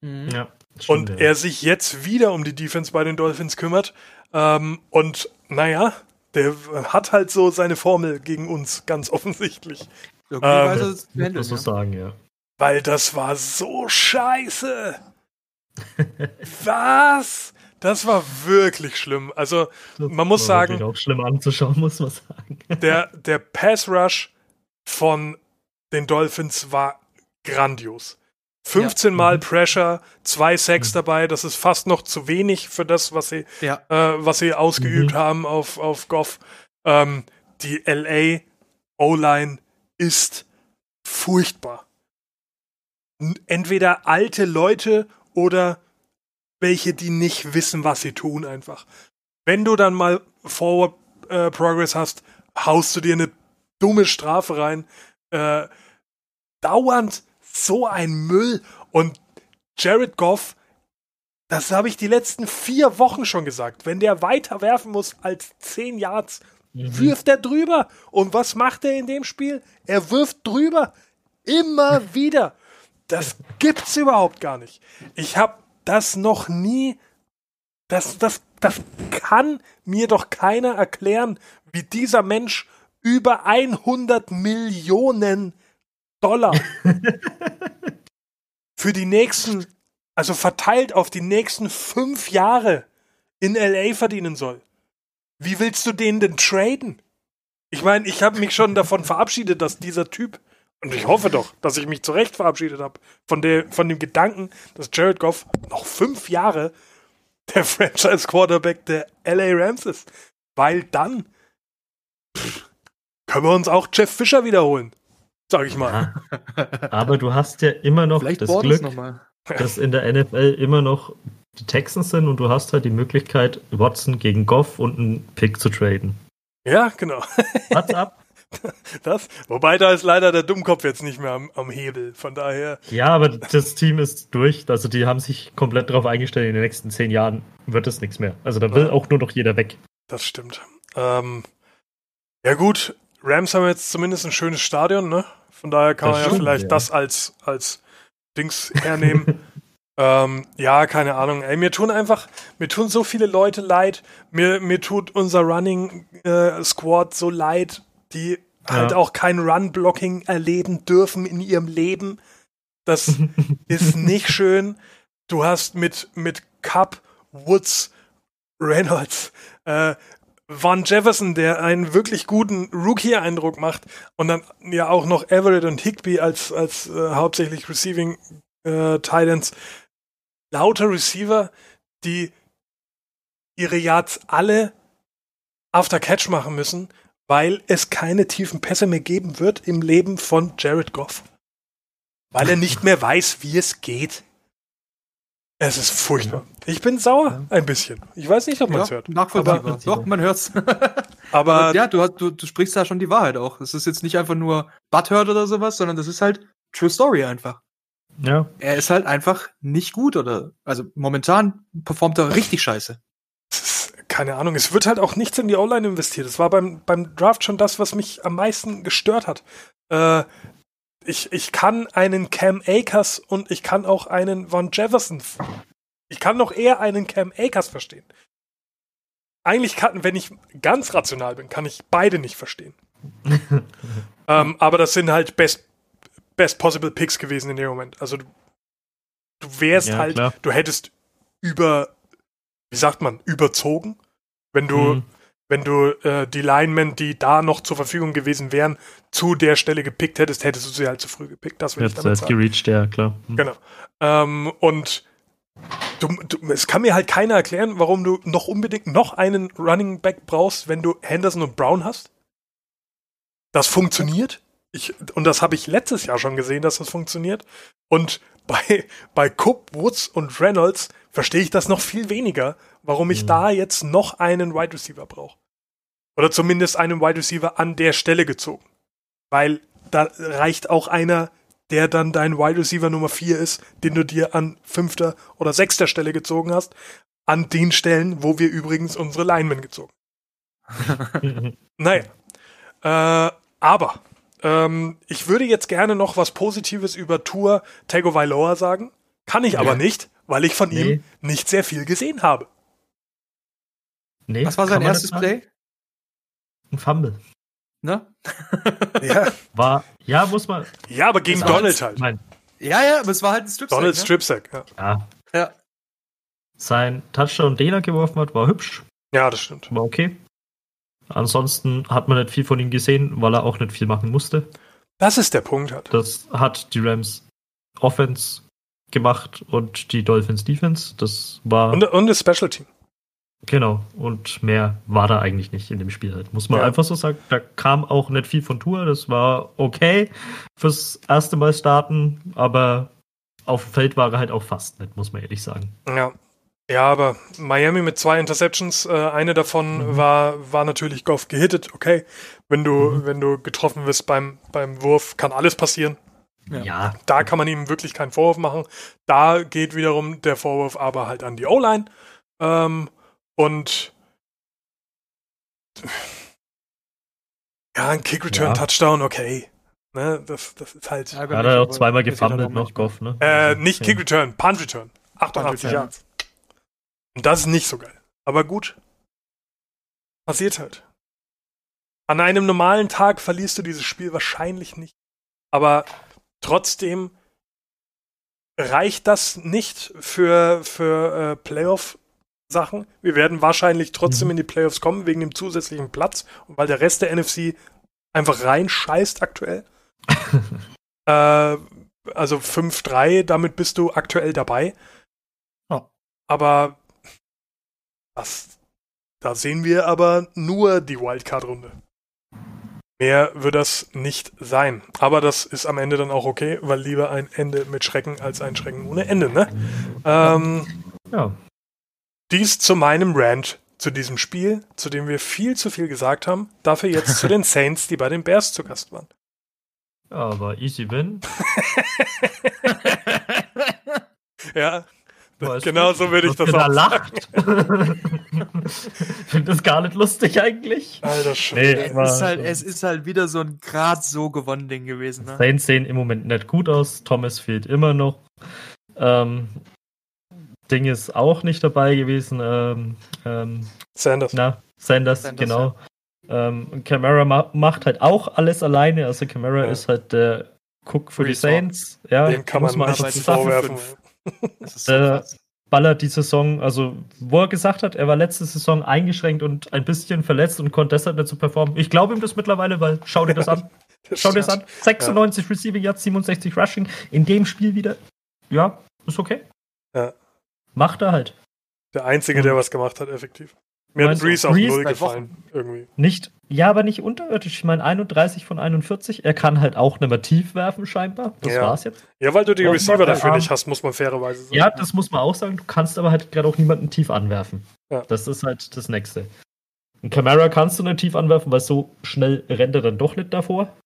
Mhm. Ja, Und stimmt, ja. er sich jetzt wieder um die Defense bei den Dolphins kümmert. Ähm, und naja, der hat halt so seine Formel gegen uns, ganz offensichtlich. Irgendwie Ähm, es zu muss man sagen, ja. Weil das war so scheiße. Was? Das war wirklich schlimm. Also, Das Man muss sagen- auch schlimm anzuschauen, muss man sagen. der, der Pass Rush von den Dolphins war grandios. 15 Mal Mhm. Pressure, zwei Sacks Mhm. dabei, das ist fast noch zu wenig für das, was sie, Ja. äh, was sie ausgeübt Mhm. haben auf, auf Goff. Ähm, die LA O-Line ist furchtbar. Entweder alte Leute oder welche, die nicht wissen, was sie tun, einfach. Wenn du dann mal Forward äh, Progress hast, haust du dir eine dumme Strafe rein. Äh, dauernd so ein Müll und Jared Goff, das habe ich die letzten vier Wochen schon gesagt. Wenn der weiter werfen muss als 10 Yards, wirft er drüber. Und was macht er in dem Spiel? Er wirft drüber. Immer wieder. Das gibt's überhaupt gar nicht. Ich habe das noch nie. Das, das, das kann mir doch keiner erklären, wie dieser Mensch über 100 Millionen Dollar [LAUGHS] für die nächsten, also verteilt auf die nächsten fünf Jahre in LA verdienen soll. Wie willst du den denn traden? Ich meine, ich habe mich schon davon verabschiedet, dass dieser Typ, und ich hoffe doch, dass ich mich zurecht verabschiedet habe, von, der, von dem Gedanken, dass Jared Goff noch fünf Jahre der [LAUGHS] Franchise-Quarterback der LA Rams ist. Weil dann pff, können wir uns auch Jeff Fisher wiederholen, sag ich mal. Ja. Aber du hast ja immer noch Vielleicht das Bortles Glück, nochmal. dass in der NFL immer noch die Texans sind und du hast halt die Möglichkeit, Watson gegen Goff und einen Pick zu traden. Ja, genau. [LAUGHS] What's up? Das, wobei da ist leider der Dummkopf jetzt nicht mehr am, am Hebel. Von daher, Ja, aber das Team ist durch. Also die haben sich komplett darauf eingestellt, in den nächsten zehn Jahren wird es nichts mehr. Also da will Ja. auch nur noch jeder weg. das stimmt. Ähm, ja gut, Rams haben jetzt zumindest ein schönes Stadion, ne? Von daher kann Das man ja stimmt, vielleicht ja. das als, als Dings hernehmen. [LAUGHS] ähm, ja, keine Ahnung. Ey, mir tun einfach, mir tun so viele Leute leid. Mir, mir tut unser Running äh, Squad so leid, die halt Ja. auch kein Run-Blocking erleben dürfen in ihrem Leben. Das [LAUGHS] ist nicht schön. Du hast mit, mit Cup, Woods, Reynolds, äh, Von Jefferson, der einen wirklich guten Rookie-Eindruck macht und dann ja auch noch Everett und Higby als, als äh, hauptsächlich Receiving äh, Titans. Lauter Receiver, die ihre Yards alle after Catch machen müssen, weil es keine tiefen Pässe mehr geben wird im Leben von Jared Goff. Weil er nicht mehr weiß, wie es geht. Es ist furchtbar. Ich bin sauer, ein bisschen. Ich weiß nicht, ob man es Ja, hört. nachvollziehbar. Aber- Doch, man hört's. [LAUGHS] Aber ja, du, hast- du, du sprichst da schon die Wahrheit auch. Es ist jetzt nicht einfach nur Butthurt oder sowas, sondern das ist halt True Story einfach. Ja. Er ist halt einfach nicht gut oder, also momentan performt er richtig scheiße. keine Ahnung, es wird halt auch nichts in die O-Line investiert. Das war beim, beim Draft schon das, was mich am meisten gestört hat. Äh, ich, ich kann einen Cam Akers und ich kann auch einen Von Jefferson. Ich kann noch eher einen Cam Akers verstehen. Eigentlich kann, wenn ich ganz rational bin, kann ich beide nicht verstehen. [LAUGHS] ähm, aber das sind halt best, best possible Picks gewesen in dem Moment. Also du, du wärst Ja, halt, klar. du hättest über, wie sagt man, überzogen, wenn du, Mhm. Wenn du äh, die Linemen, die da noch zur Verfügung gewesen wären, zu der Stelle gepickt hättest, hättest du sie halt zu früh gepickt. Das will ich Jetzt, damit jetzt sagen. gereached, ja, klar. Mhm. Genau. Ähm, und du, du, es kann mir halt keiner erklären, warum du noch unbedingt noch einen Running Back brauchst, wenn du Henderson und Brown hast. Das funktioniert. Ich, und das habe ich letztes Jahr schon gesehen, dass das funktioniert. Und [LAUGHS] bei, bei Cook, Woods und Reynolds verstehe ich das noch viel weniger, warum ich Mhm. da jetzt noch einen Wide Receiver brauche. Oder zumindest einen Wide Receiver an der Stelle gezogen. Weil da reicht auch einer, der dann dein Wide Receiver Nummer 4 ist, den du dir an fünfter oder sechster Stelle gezogen hast, an den Stellen, wo wir übrigens unsere Linemen gezogen [LAUGHS] Mhm. naja. Äh, aber ähm, ich würde jetzt gerne noch was Positives über Tour Tagovailoa sagen. Kann ich aber Ja. nicht, weil ich von Nee. ihm nicht sehr viel gesehen habe. Nee, Was war sein erstes. Play? Ein Fumble. Ne? [LAUGHS] Ja, War, ja, muss man. ja aber gegen Donald halt. Mein, Ja, ja, aber es war halt ein Strip Donald ne? Stripsack. Ja. ja. Ja. Sein Touchdown, den er geworfen hat, war hübsch. ja, das stimmt. War okay. Ansonsten hat man nicht viel von ihm gesehen, weil er auch nicht viel machen musste. Das ist der Punkt halt. Das hat die Rams Offense gemacht und die Dolphins Defense. Das war Und, und das Special Team. Genau, und mehr war da eigentlich nicht in dem Spiel halt. Muss man Ja. einfach so sagen. Da kam auch nicht viel von Tour, das war okay fürs erste Mal starten, aber auf dem Feld war er halt auch fast nicht, muss man ehrlich sagen. Ja. Ja, aber Miami mit zwei Interceptions, äh, eine davon Mhm. war, war natürlich Goff gehittet, okay. Wenn du, Mhm. wenn du getroffen wirst beim, beim Wurf, kann alles passieren. Ja. Ja, Da kann man ihm wirklich keinen Vorwurf machen. Da geht wiederum der Vorwurf aber halt an die O-Line. Ähm, und ja, ein Kick-Return-Touchdown, okay. Ne, das, das ist halt. da hat er auch zweimal gefummelt noch, noch Goff, ne? Äh, Also, nicht ja. Kick-Return, Punt-Return. 88 Punt-Return. Yards. Und das ist nicht so geil. Aber gut. Passiert halt. An einem normalen Tag verlierst du dieses Spiel wahrscheinlich nicht. Aber trotzdem reicht das nicht für, für äh, Playoff-Sachen. Wir werden wahrscheinlich trotzdem Mhm. in die Playoffs kommen, wegen dem zusätzlichen Platz und weil der Rest der NFC einfach reinscheißt aktuell. [LAUGHS] äh, also 5-3, damit bist du aktuell dabei. Ja. Aber das, da sehen wir aber nur die Wildcard-Runde. Mehr wird das nicht sein. Aber das ist am Ende dann auch okay, weil lieber ein Ende mit Schrecken als ein Schrecken ohne Ende, ne? Ähm, Ja, dies zu meinem Rant zu diesem Spiel, zu dem wir viel zu viel gesagt haben. Dafür jetzt zu den [LAUGHS] Saints, die bei den Bears zu Gast waren. aber easy win. [LAUGHS] [LAUGHS] Ja, Weiß genau nicht, so würde ich das auch da lacht. Finde das gar nicht lustig eigentlich. Alter Schwede. Nee. Es ist, halt, es ist halt wieder so ein grad so gewonnen Ding gewesen. Ne? Saints sehen im Moment nicht gut aus. Thomas fehlt immer noch. Ähm, Ding ist auch nicht dabei gewesen. Ähm, ähm, Sanders. na, Sanders, Sanders, genau. Ähm, Camara ma macht halt auch alles alleine. Also Camara Ja. ist halt der Cook für die Resort. Saints. Ja, Dem kann muss man sagen. vorwerfen. [LAUGHS] Ist so Äh, ballert die Saison, also wo er gesagt hat, er war letzte Saison eingeschränkt und ein bisschen verletzt und konnte deshalb nicht so performen. Ich glaube ihm das mittlerweile, weil schau dir das an. [LAUGHS] Das Schau dir das an. 96 Receiving Yards, 67 Rushing. In dem Spiel wieder. Ja, ist okay. Ja. Macht er halt. Der Einzige, der was gemacht hat, effektiv. Mir hat Breeze auf Breeze Null gefallen, irgendwie. Nicht, ja, aber nicht unterirdisch. Ich meine, 31 von 41. Er kann halt auch nicht mehr tief werfen, scheinbar. Das Ja. war's jetzt. Ja, weil du die Receiver er dafür arm. nicht hast, muss man fairerweise sagen. Ja, das muss man auch sagen. Du kannst aber halt gerade auch niemanden tief anwerfen. Ja. Das ist halt das Nächste. Ein Camara kannst du nicht tief anwerfen, weil so schnell rennt er dann doch nicht davor.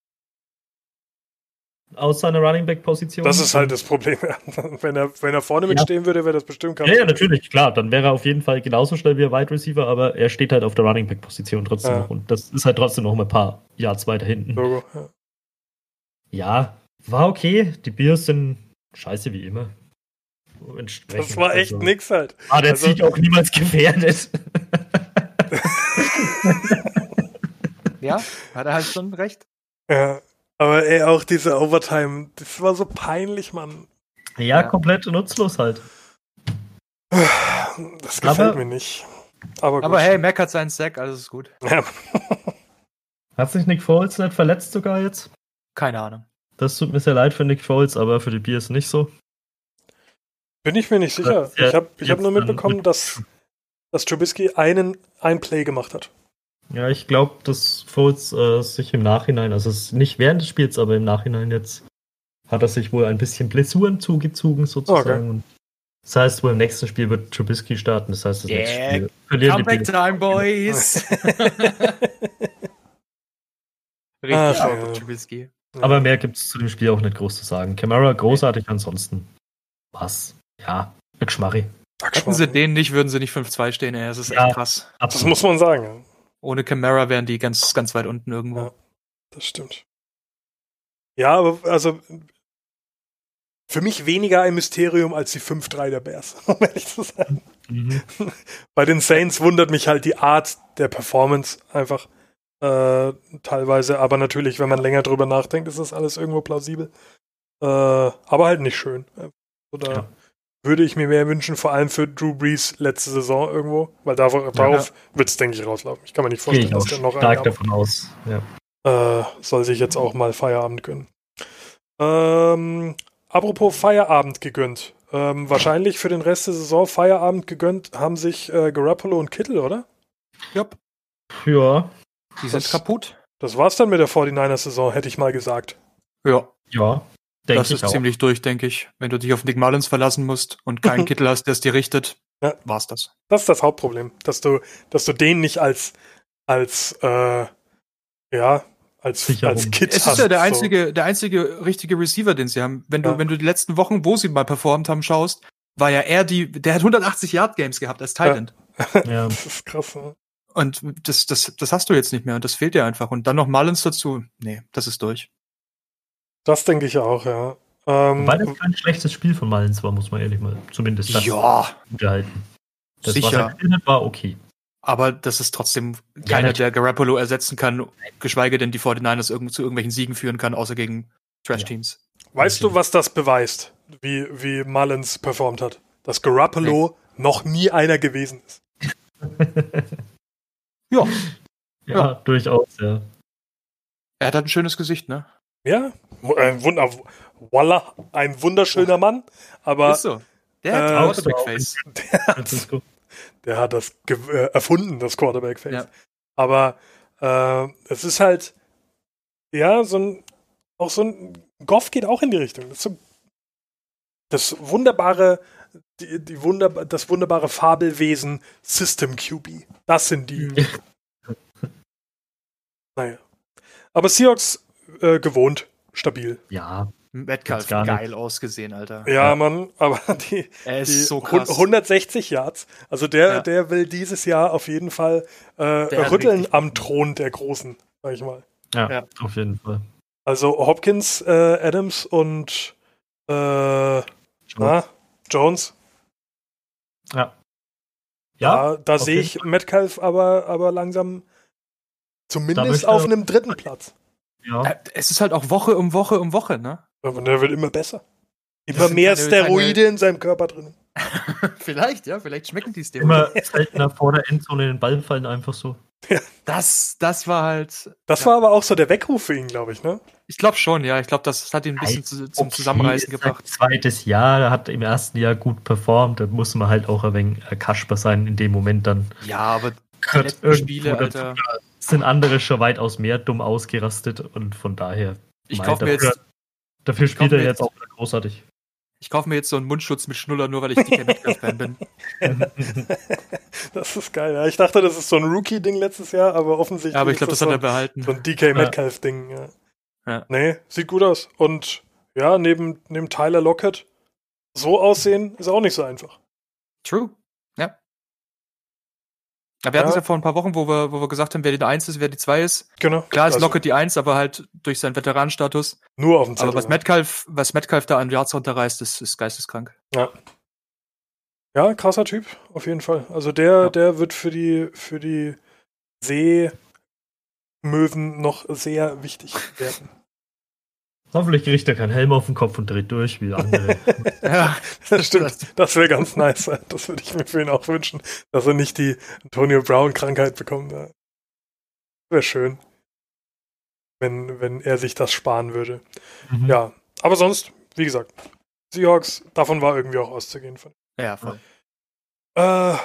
Aus seiner Running Back Position. Das ist halt das Problem. [LAUGHS] wenn, er, wenn er vorne Ja. mitstehen würde, wäre das bestimmt kein Ja, ja, natürlich, klar. Dann wäre er auf jeden Fall genauso schnell wie ein Wide Receiver, aber er steht halt auf der Running Back Position trotzdem Ja. noch. Und das ist halt trotzdem noch mal ein paar Yards weiter hinten. Logo, ja. Ja, war okay. Die Bears sind scheiße wie immer. Das war echt also- nix halt. Ah, der Also- zieht auch niemals gefährdet. [LAUGHS] Ja, hat er halt schon recht. Ja. Aber ey, auch diese Overtime, das war so peinlich, Mann. ja, Ja. komplett nutzlos halt. Das gefällt Aber- mir nicht. Aber, gut. Aber hey, Mac hat seinen Sack, alles ist gut. Ja. [LAUGHS] Hat sich Nick Foles nicht verletzt sogar jetzt? Keine Ahnung. Das tut mir sehr leid für Nick Foles, aber für die Bears nicht so. Bin ich mir nicht sicher. Ich habe ich hab nur mitbekommen, mit- dass, dass Trubisky einen, ein Play gemacht hat. Ja, ich glaube, dass Foles äh, sich im Nachhinein, also nicht während des Spiels, aber im Nachhinein jetzt hat er sich wohl ein bisschen Blessuren zugezogen sozusagen. Und das heißt, wohl im nächsten Spiel wird Trubisky starten. Das heißt, das Yeah. nächste Spiel verlieren die Comeback Bears. time, boys! [LAUGHS] Richtig Ach, ah. Trubisky. Aber mehr gibt es zu dem Spiel auch nicht groß zu sagen. Camara großartig, ansonsten was? Ja, Geschmarri. Hätten sie den nicht, würden sie nicht 5-2 stehen, ey. Das ist Ja. echt krass. Das muss man sagen. Ohne Camara wären die ganz, ganz weit unten irgendwo. Ja. Das stimmt. Ja, aber also für mich weniger ein Mysterium als die 5-3 der Bears, [LAUGHS] um ehrlich zu sein. Mhm. [LAUGHS] Bei den Saints wundert mich halt die Art der Performance einfach äh, teilweise, aber natürlich, wenn man länger drüber nachdenkt, ist das alles irgendwo plausibel. Äh, aber halt nicht schön. Oder Ja. Würde ich mir mehr wünschen, vor allem für Drew Brees letzte Saison irgendwo, weil darauf, darauf wird es, denke ich, rauslaufen. Ich kann mir nicht vorstellen, dass der noch ein stark davon aus. Ja. äh, soll sich jetzt auch mal Feierabend gönnen. Ähm, apropos Feierabend gegönnt. Äh, ähm, wahrscheinlich für den Rest der Saison Feierabend gegönnt haben sich äh, Garoppolo und Kittel, oder? Jupp, Ja, die sind Das- kaputt. Das war's dann mit der 49ers-Saison, hätte ich mal gesagt. Ja, ja. Denke das ist auch. ziemlich durch, denke ich. Wenn du dich auf Nick Mullins verlassen musst und keinen Kittel hast, der es dir richtet, Ja. war's das. Das ist das Hauptproblem, dass du, dass du den nicht als, als, äh, ja, als, Sicherung. als Kit Es hast. ist ja der so. einzige, der einzige richtige Receiver, den sie haben. Wenn du, Ja. wenn du die letzten Wochen, wo sie mal performt haben, schaust, war ja er die, der hat 180 Yard Games gehabt als Titan. [LAUGHS] Ja. Das ist krass. Ne? Und das, das, das hast du jetzt nicht mehr und das fehlt dir einfach. Und dann noch Mullins dazu. Nee, das ist durch. Das denke ich auch, ja. Ähm, Weil das kein schlechtes Spiel von Malins war, muss man ehrlich mal zumindest das Ja, unterhalten. Das, Sicher. was war okay. aber das ist trotzdem Ja, keiner, der Garoppolo ersetzen kann, geschweige denn die 49ers irgend, zu irgendwelchen Siegen führen kann, außer gegen Trash-Teams. weißt du, was das beweist, wie, wie Mullins performt hat? Dass Garoppolo noch nie einer gewesen ist. Ja, [LAUGHS] Ja, Ja. durchaus, ja. er hat halt ein schönes Gesicht, ne? Ja, ein Wunder, voila, ein wunderschöner Mann, aber ist so. Der hat äh, Quarterback-Face. [LAUGHS] Francisco. der hat das ge- äh, erfunden, das Quarterback-Face. Ja. Aber äh, es ist halt, ja, so ein, auch so ein, Goff geht auch in die Richtung. Das, so, das wunderbare, die, die Wunder, das wunderbare Fabelwesen System QB. Das sind die. Mhm. Naja. Aber Seahawks äh, gewohnt, stabil. Ja, Metcalf, geil ausgesehen, Alter. Ja, Ja. Mann, aber [LAUGHS] die, Er die ist so krass. 160 Yards. Also der, Ja. der will dieses Jahr auf jeden Fall äh, rütteln am Thron der Großen, sag ich mal. ja, Ja. auf jeden Fall. Also Hopkins, äh, Adams und äh, na, Jones. Ja. Ja, da auf sehe ich Metcalf aber, aber langsam zumindest auf einem dritten Platz. Ja. Äh, Es ist halt auch Woche um Woche um Woche, ne? Aber der wird immer besser. Immer mehr keine- Steroide in seinem Körper drin. [LAUGHS] vielleicht, ja, vielleicht schmecken die es dem. Immer seltener vor der Endzone den Ball fallen, einfach so. Das, das war halt. Das ja. war aber auch so der Weckruf für ihn, glaube ich, ne? Ich glaube schon, ja. Ich glaube, das hat ihn ein bisschen zu, zum Okay, Zusammenreißen gebracht. Zweites Jahr, er hat im ersten Jahr gut performt, da muss man halt auch ein wenig äh, Kasper sein in dem Moment dann. Ja, aber die letzten Spiele, dazu. Sind andere schon weitaus mehr dumm ausgerastet und von daher. Ich kaufe mir dafür- jetzt, Dafür spielt er jetzt auch wieder großartig. ich kauf mir jetzt so einen Mundschutz mit Schnuller, nur weil ich DK Metcalf-Fan bin. [LAUGHS] Das ist geil. Ja. Ich dachte, das ist so ein Rookie-Ding letztes Jahr, aber offensichtlich Ja, aber ich glaube, das so hat er ein- behalten. So ein DK Metcalf-Ding, ja. Ja. Nee, sieht gut aus. Und ja, neben, neben Tyler Lockett so aussehen, ist auch nicht so einfach. True. Ja. Wir hatten es Ja. ja vor ein paar Wochen, wo wir, wo wir gesagt haben, wer die 1 ist, wer die 2 ist. Genau. Klar ist Also, Lockett die 1, aber halt durch seinen Veteranenstatus. Nur auf dem Zettel. Aber was Metcalf, was Metcalf da an Yards runterreißt, ist, ist geisteskrank. ja, krasser Typ, auf jeden Fall. Also der, Ja. der wird für die, für die Seemöwen noch sehr wichtig werden. Hoffentlich kriegt er keinen Helm auf den Kopf und dreht durch wie andere. [LAUGHS] Ja, Das stimmt. Das wäre ganz nice. Das würde ich mir für ihn auch wünschen, dass er nicht die Antonio Brown-Krankheit bekommt. Wäre schön, wenn, wenn er sich das sparen würde. Mhm. Ja, aber sonst, wie gesagt, Seahawks, davon war irgendwie auch auszugehen. Von. ja, voll. Äh,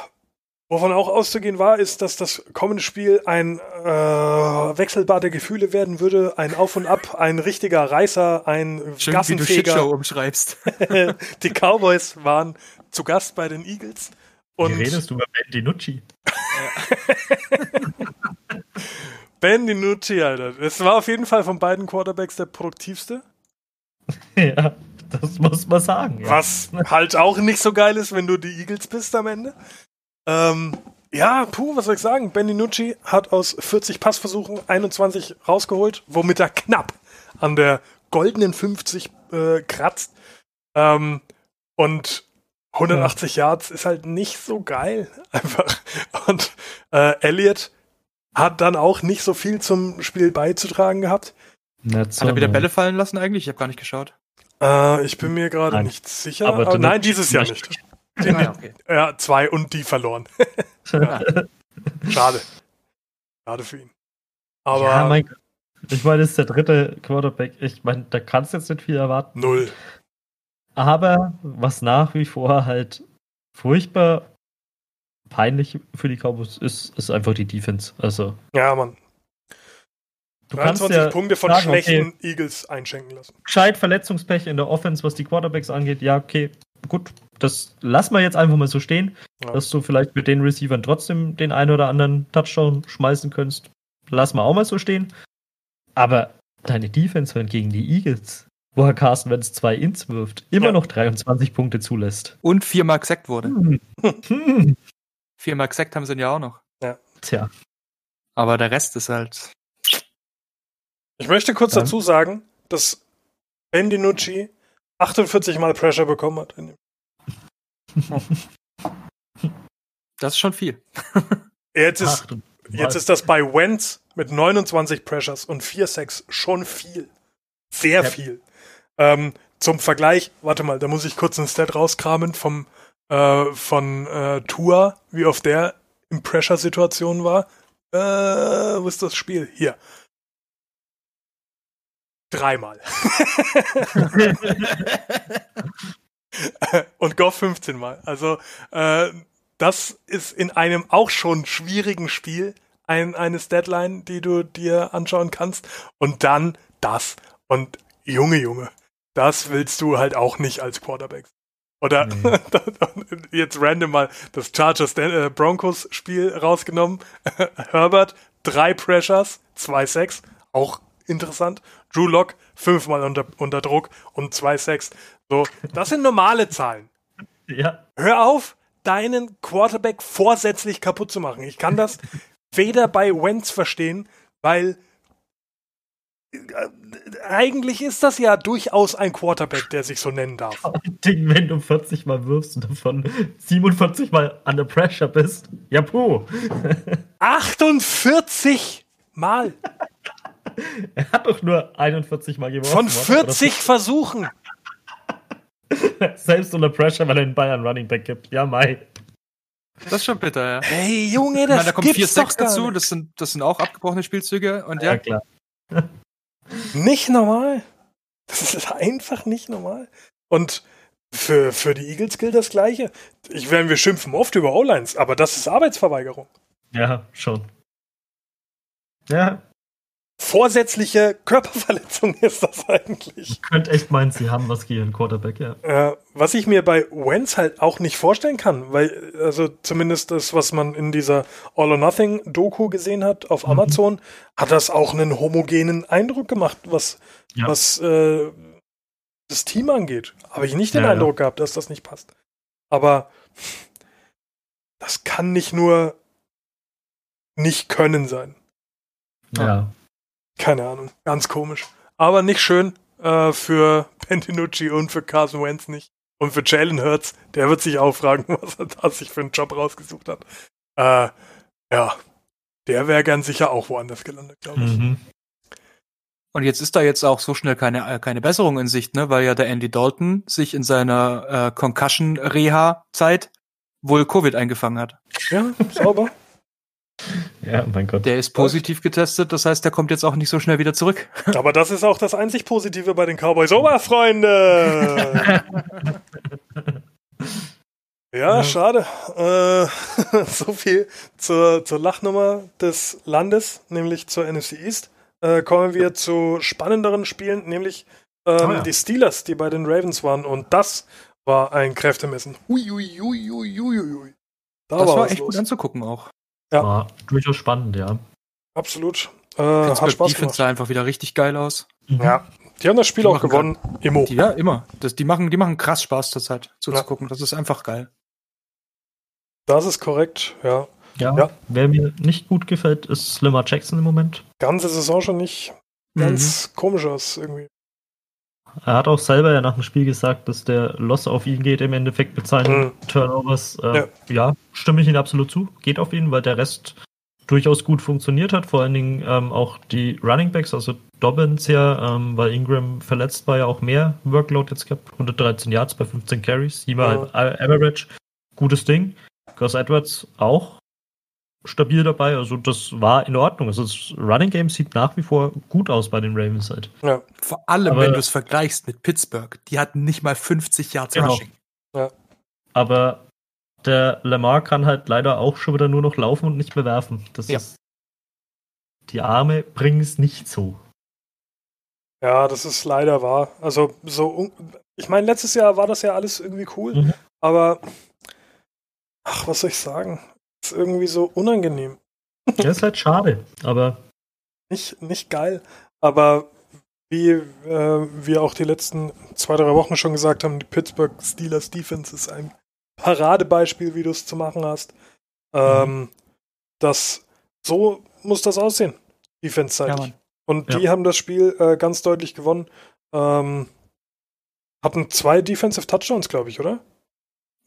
wovon auch auszugehen war, ist, dass das kommende Spiel ein äh, Wechselbad der Gefühle werden würde, ein Auf und Ab, ein richtiger Reißer, ein Schön, wie du Shitshow Gassenfeger. umschreibst. [LAUGHS] Die Cowboys waren zu Gast bei den Eagles. Wie Und redest du über Ben DiNucci? [LAUGHS] Ben DiNucci, Alter. Es war auf jeden Fall von beiden Quarterbacks der produktivste. [LAUGHS] ja, das muss man sagen. Ja. Was halt auch nicht so geil ist, wenn du die Eagles bist am Ende. Ähm, ja, puh, was soll ich sagen? Ben DiNucci hat aus 40 Passversuchen 21 rausgeholt, womit er knapp an der goldenen 50 äh, kratzt. Ähm, und 180 Yards ist halt nicht so geil. [LAUGHS] Einfach. Und äh, Elliott hat dann auch nicht so viel zum Spiel beizutragen gehabt. Hat er wieder. Bälle fallen lassen eigentlich? Ich habe gar nicht geschaut. Äh, ich bin mir gerade nicht sicher. Aber Aber du- nein, dieses Jahr nicht. Den, Ah, ja, okay. ja, zwei und die verloren. [LAUGHS] Schade. Schade für ihn. Aber ja, mein. Ich meine, das ist der dritte Quarterback. Ich meine, da kannst du jetzt nicht viel erwarten. null. Aber was nach wie vor halt furchtbar peinlich für die Cowboys ist, ist einfach die Defense. Also. Ja, Mann. Du 23 ja Punkte von sagen, schlechten okay, Eagles einschenken lassen. Gescheit Verletzungspech in der Offense, was die Quarterbacks angeht. Ja, okay, gut. Das lassen wir jetzt einfach mal so stehen, Ja. dass du vielleicht mit den Receivern trotzdem den einen oder anderen Touchdown schmeißen könntest. Lass mal auch mal so stehen. Aber deine Defense, wenn gegen die Eagles, woher Carsten, wenn es zwei Ins wirft, immer Ja. noch 23 Punkte zulässt. Und viermal gesackt wurde. Hm. Hm. Viermal gesackt haben sie ihn ja auch noch. Tja, Aber der Rest ist halt. Ich möchte kurz Dann- dazu sagen, dass Ben DiNucci 48 Mal Pressure bekommen hat. in dem- Das ist schon viel. Jetzt ist, jetzt ist das bei Wentz mit 29 Pressures und 4 Sacks schon viel. Sehr viel. Ähm, zum Vergleich, warte mal, da muss ich kurz ein Stat rauskramen vom, äh, von äh, Tua, wie oft der in Pressure-Situationen war. Äh, wo ist das Spiel? Hier. Dreimal. [LAUGHS] und Goff 15 Mal. Also äh, das ist in einem auch schon schwierigen Spiel ein, eine Deadline, die du dir anschauen kannst. Und dann das. Und Junge, Junge, das willst du halt auch nicht als Quarterback. Oder Nee. [LAUGHS] jetzt random mal das Chargers äh, Broncos Spiel rausgenommen. [LAUGHS] Herbert, drei Pressures, zwei Sacks, auch interessant. Drew Lock, fünfmal unter, unter Druck und zwei Sacks. So, das sind normale Zahlen. ja, Hör auf, deinen Quarterback vorsätzlich kaputt zu machen. Ich kann das [LAUGHS] weder bei Wentz verstehen, weil äh, eigentlich ist das ja durchaus ein Quarterback, der sich so nennen darf. Ding, wenn du 40 Mal wirfst und davon 47 Mal under pressure bist. Ja, puh. [LAUGHS] 48 Mal [LAUGHS] Er hat doch nur 41 Mal geworfen. von oder? 40 Versuchen. Oder [LAUGHS] Selbst unter pressure, weil er den Bayern Running Back gibt. Ja, Mai. Das ist schon bitter, ja. Hey Junge, Ich meine, das da kommen vier gibt's doch Sacks gar dazu, nicht. das sind, das sind auch abgebrochene Spielzüge. Und Ja, ja, klar. [LAUGHS] Nicht normal. Das ist einfach nicht normal. Und für, für die Eagles gilt das Gleiche. Ich meine, wir schimpfen oft über O-Lines, aber das ist Arbeitsverweigerung. Ja, schon. Ja, Vorsätzliche Körperverletzung [LAUGHS] ist das eigentlich. ich könnte echt meinen, sie haben was gegen den Quarterback, ja. Äh, was ich mir bei Wentz halt auch nicht vorstellen kann, weil, also zumindest das, was man in dieser All or Nothing Doku gesehen hat auf Mhm. Amazon, hat das auch einen homogenen Eindruck gemacht, was, Ja. was äh, das Team angeht. Habe ich nicht den Ja, ja. Eindruck gehabt, dass das nicht passt. Aber das kann nicht nur nicht können sein. Ja. Keine Ahnung, ganz komisch. Aber nicht schön äh, für [LAUGHS] Pentinucci und für Carson Wentz nicht. Und für Jalen Hurts, der wird sich auch fragen, [LAUGHS] was er da sich für einen Job rausgesucht hat. Äh, ja, der wäre ganz sicher auch woanders gelandet, glaube ich. Mhm. Und jetzt ist da jetzt auch so schnell keine, äh, keine Besserung in Sicht, ne? weil ja der Andy Dalton sich in seiner äh, Concussion-Reha-Zeit wohl Covid eingefangen hat. Ja, sauber. Ja, mein Gott. Der ist positiv getestet, das heißt, der kommt jetzt auch nicht so schnell wieder zurück. [LAUGHS] Aber das ist auch das einzig Positive bei den Cowboys. Oberfreunde! [LAUGHS] Ja, Ja. schade. Äh, [LAUGHS] so viel zur, zur Lachnummer des Landes, nämlich zur NFC East. Äh, kommen wir zu spannenderen Spielen, nämlich ähm, Oh ja. die Steelers, die bei den Ravens waren. Und das war ein Kräftemessen. Hui, hui, hui, hui, hui, hui. Da Das war was echt los. gut anzugucken auch. Ja. War durchaus spannend, ja. Absolut. Äh, hat Pittsburgh Spaß Defense gemacht. sah einfach wieder richtig geil aus. Mhm. Ja, die haben das Spiel Die auch gewonnen. Immo. Die, ja, immer. Das, die, machen, die machen krass Spaß zurzeit Ja. zuzugucken. Das ist einfach geil. Das ist korrekt, ja. Ja. Ja. Wer mir nicht gut gefällt, ist Slimmer Jackson im Moment. Ganze Saison schon nicht ganz komisch aus irgendwie. Er hat auch selber ja nach dem Spiel gesagt, dass der Loss auf ihn geht im Endeffekt mit seinen Mhm. Turnovers. Äh, Ja. ja. stimme ich Ihnen absolut zu. Geht auf ihn, weil der Rest durchaus gut funktioniert hat. Vor allen Dingen ähm, auch die Running Backs, also Dobbins ja, ähm, weil Ingram verletzt war, ja auch mehr Workload jetzt gehabt. 113 Yards bei 15 Carries, 7 Ja. halt Average. Gutes Ding. Gus Edwards auch. Stabil dabei. Also das war in Ordnung. Also das Running Game sieht nach wie vor gut aus bei den Ravens halt. Ja. Vor allem, Aber- wenn du es vergleichst mit Pittsburgh. Die hatten nicht mal 50 Yards Genau. Rushing. Aber der Lamar kann halt leider auch schon wieder nur noch laufen und nicht mehr werfen. Das Ja. ist. Die Arme bringen es nicht so. Ja, das ist leider wahr. Also so, un- ich meine, letztes Jahr war das ja alles irgendwie cool, Mhm. aber ach, was soll ich sagen? Ist irgendwie so unangenehm. Das ist halt schade. Aber Nicht, nicht geil, aber wie äh, wir auch die letzten zwei, drei Wochen schon gesagt haben, die Pittsburgh Steelers Defense ist ein Paradebeispiel, wie du es zu machen hast. Ähm, das, so muss das aussehen, defense-seitig. Ja. Und Ja. die haben das Spiel äh, ganz deutlich gewonnen. Ähm, hatten zwei Defensive Touchdowns, glaube ich, oder?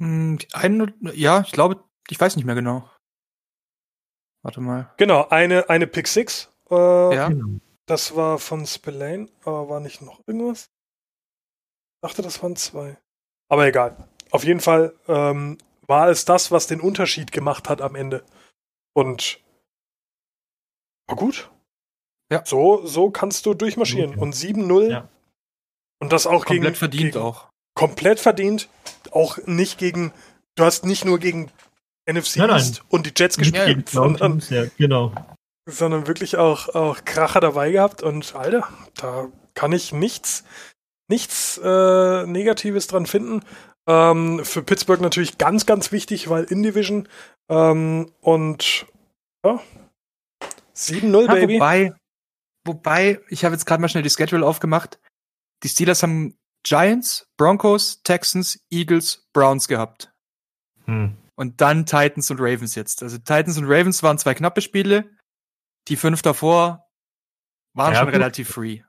Hm, einen, ja, ich glaube, ich weiß nicht mehr genau. Warte mal. Genau, eine, eine Pick Six. Äh, Ja. genau. Das war von Spillane, aber war nicht noch irgendwas? Ich dachte, das waren zwei. Aber egal. Auf jeden Fall ähm, war es das, was den Unterschied gemacht hat am Ende. Und war gut. Ja. So, so kannst du durchmarschieren. Okay. Und 7-0. Ja. Und das auch Komplett gegen, verdient gegen, auch. Komplett verdient. Auch nicht gegen. Du hast nicht nur gegen NFC Nein, nein. Und die Jets Ja, gespielt, Gegen sondern Teams, ja, genau. sondern wirklich auch, auch Kracher dabei gehabt und Alter, da kann ich nichts, nichts äh, Negatives dran finden. Ähm, für Pittsburgh natürlich ganz, ganz wichtig, weil in Division ähm, und ja, 7-0, Ja, Baby. wobei, wobei, ich habe jetzt gerade mal schnell die Schedule aufgemacht. Die Steelers haben Giants, Broncos, Texans, Eagles, Browns gehabt. Hm. Und dann Titans und Ravens jetzt. Also Titans und Ravens waren zwei knappe Spiele. Die fünf davor waren Ja, schon gut. relativ free.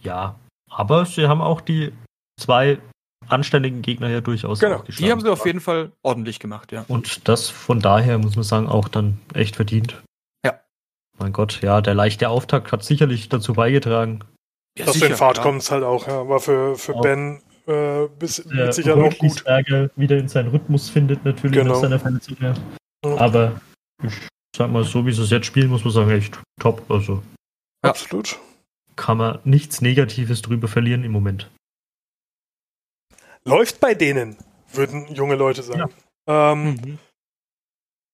Ja. Aber sie haben auch die zwei anständigen Gegner ja durchaus Genau, die haben sie auf jeden Fall ordentlich gemacht, ja. Und das von daher muss man sagen, auch dann echt verdient. Ja. Mein Gott, ja, der leichte Auftakt hat sicherlich dazu beigetragen. ja Dass du in Fahrt klar. kommst halt auch, ja. War für, für Auch. Ben äh, bis, Der mit Sicherheit auch gut. Ärger wieder in seinen Rhythmus findet, natürlich Genau. nach seiner Verletzung. Ja. Ja. Aber ich sag mal, so wie sie es jetzt spielen, muss man sagen, echt top. Also Ja. Absolut. kann man nichts Negatives drüber verlieren im Moment. Läuft bei denen, würden junge Leute sagen. Ähm, Mhm.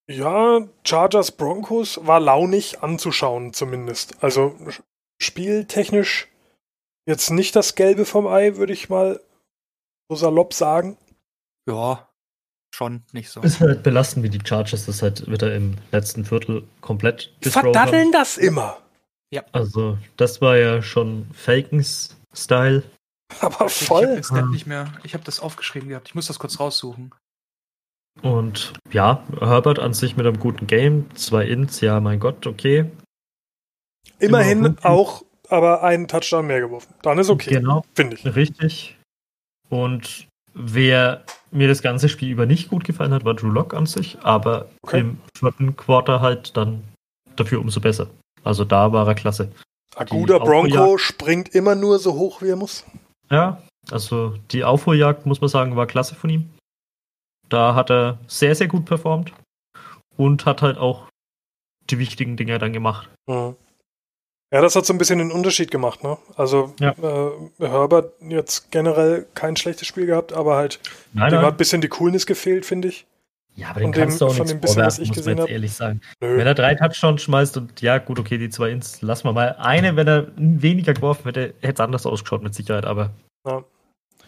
Ja, Chargers Broncos war launig anzuschauen, zumindest. Also sch- spieltechnisch jetzt nicht das Gelbe vom Ei, würde ich mal so salopp sagen. Ja, schon nicht so. Ist halt belastend, wie die Chargers das halt wieder im letzten Viertel komplett disrobed haben. Verdaddeln das immer. Also, das war ja schon Falcons-Style. Aber Ich habe voll. den Stat nicht mehr. Ich habe das aufgeschrieben gehabt. Ich muss das kurz raussuchen. Und ja, Herbert an sich mit einem guten Game, zwei Ins, ja, mein Gott, okay. Immerhin Immer auch, aber einen Touchdown mehr geworfen. Dann ist okay, Genau, finde ich. richtig. Und wer mir das ganze Spiel über nicht gut gefallen hat, war Drew Lock an sich, aber Okay. im vierten Quarter halt dann dafür umso besser. Also da war er klasse. Ein guter Die Bronco springt immer nur so hoch, wie er muss. Ja, also die Aufholjagd, muss man sagen, war klasse von ihm. Da hat er sehr, sehr gut performt und hat halt auch die wichtigen Dinge dann gemacht. Mhm. Ja, das hat so ein bisschen den Unterschied gemacht, ne? Also Ja. äh, Herbert jetzt generell kein schlechtes Spiel gehabt, aber halt Nein, dem hat nein. ein bisschen die Coolness gefehlt, finde ich. Ja, aber den von dem- kannst du auch dem bisschen, was ich muss man gesehen jetzt hab. ehrlich sagen. Nö. Wenn er drei Touchdowns schmeißt und ja, gut, okay, die zwei ins, lassen wir mal. Eine, wenn er weniger geworfen hätte, hätte es anders ausgeschaut mit Sicherheit, aber Ja.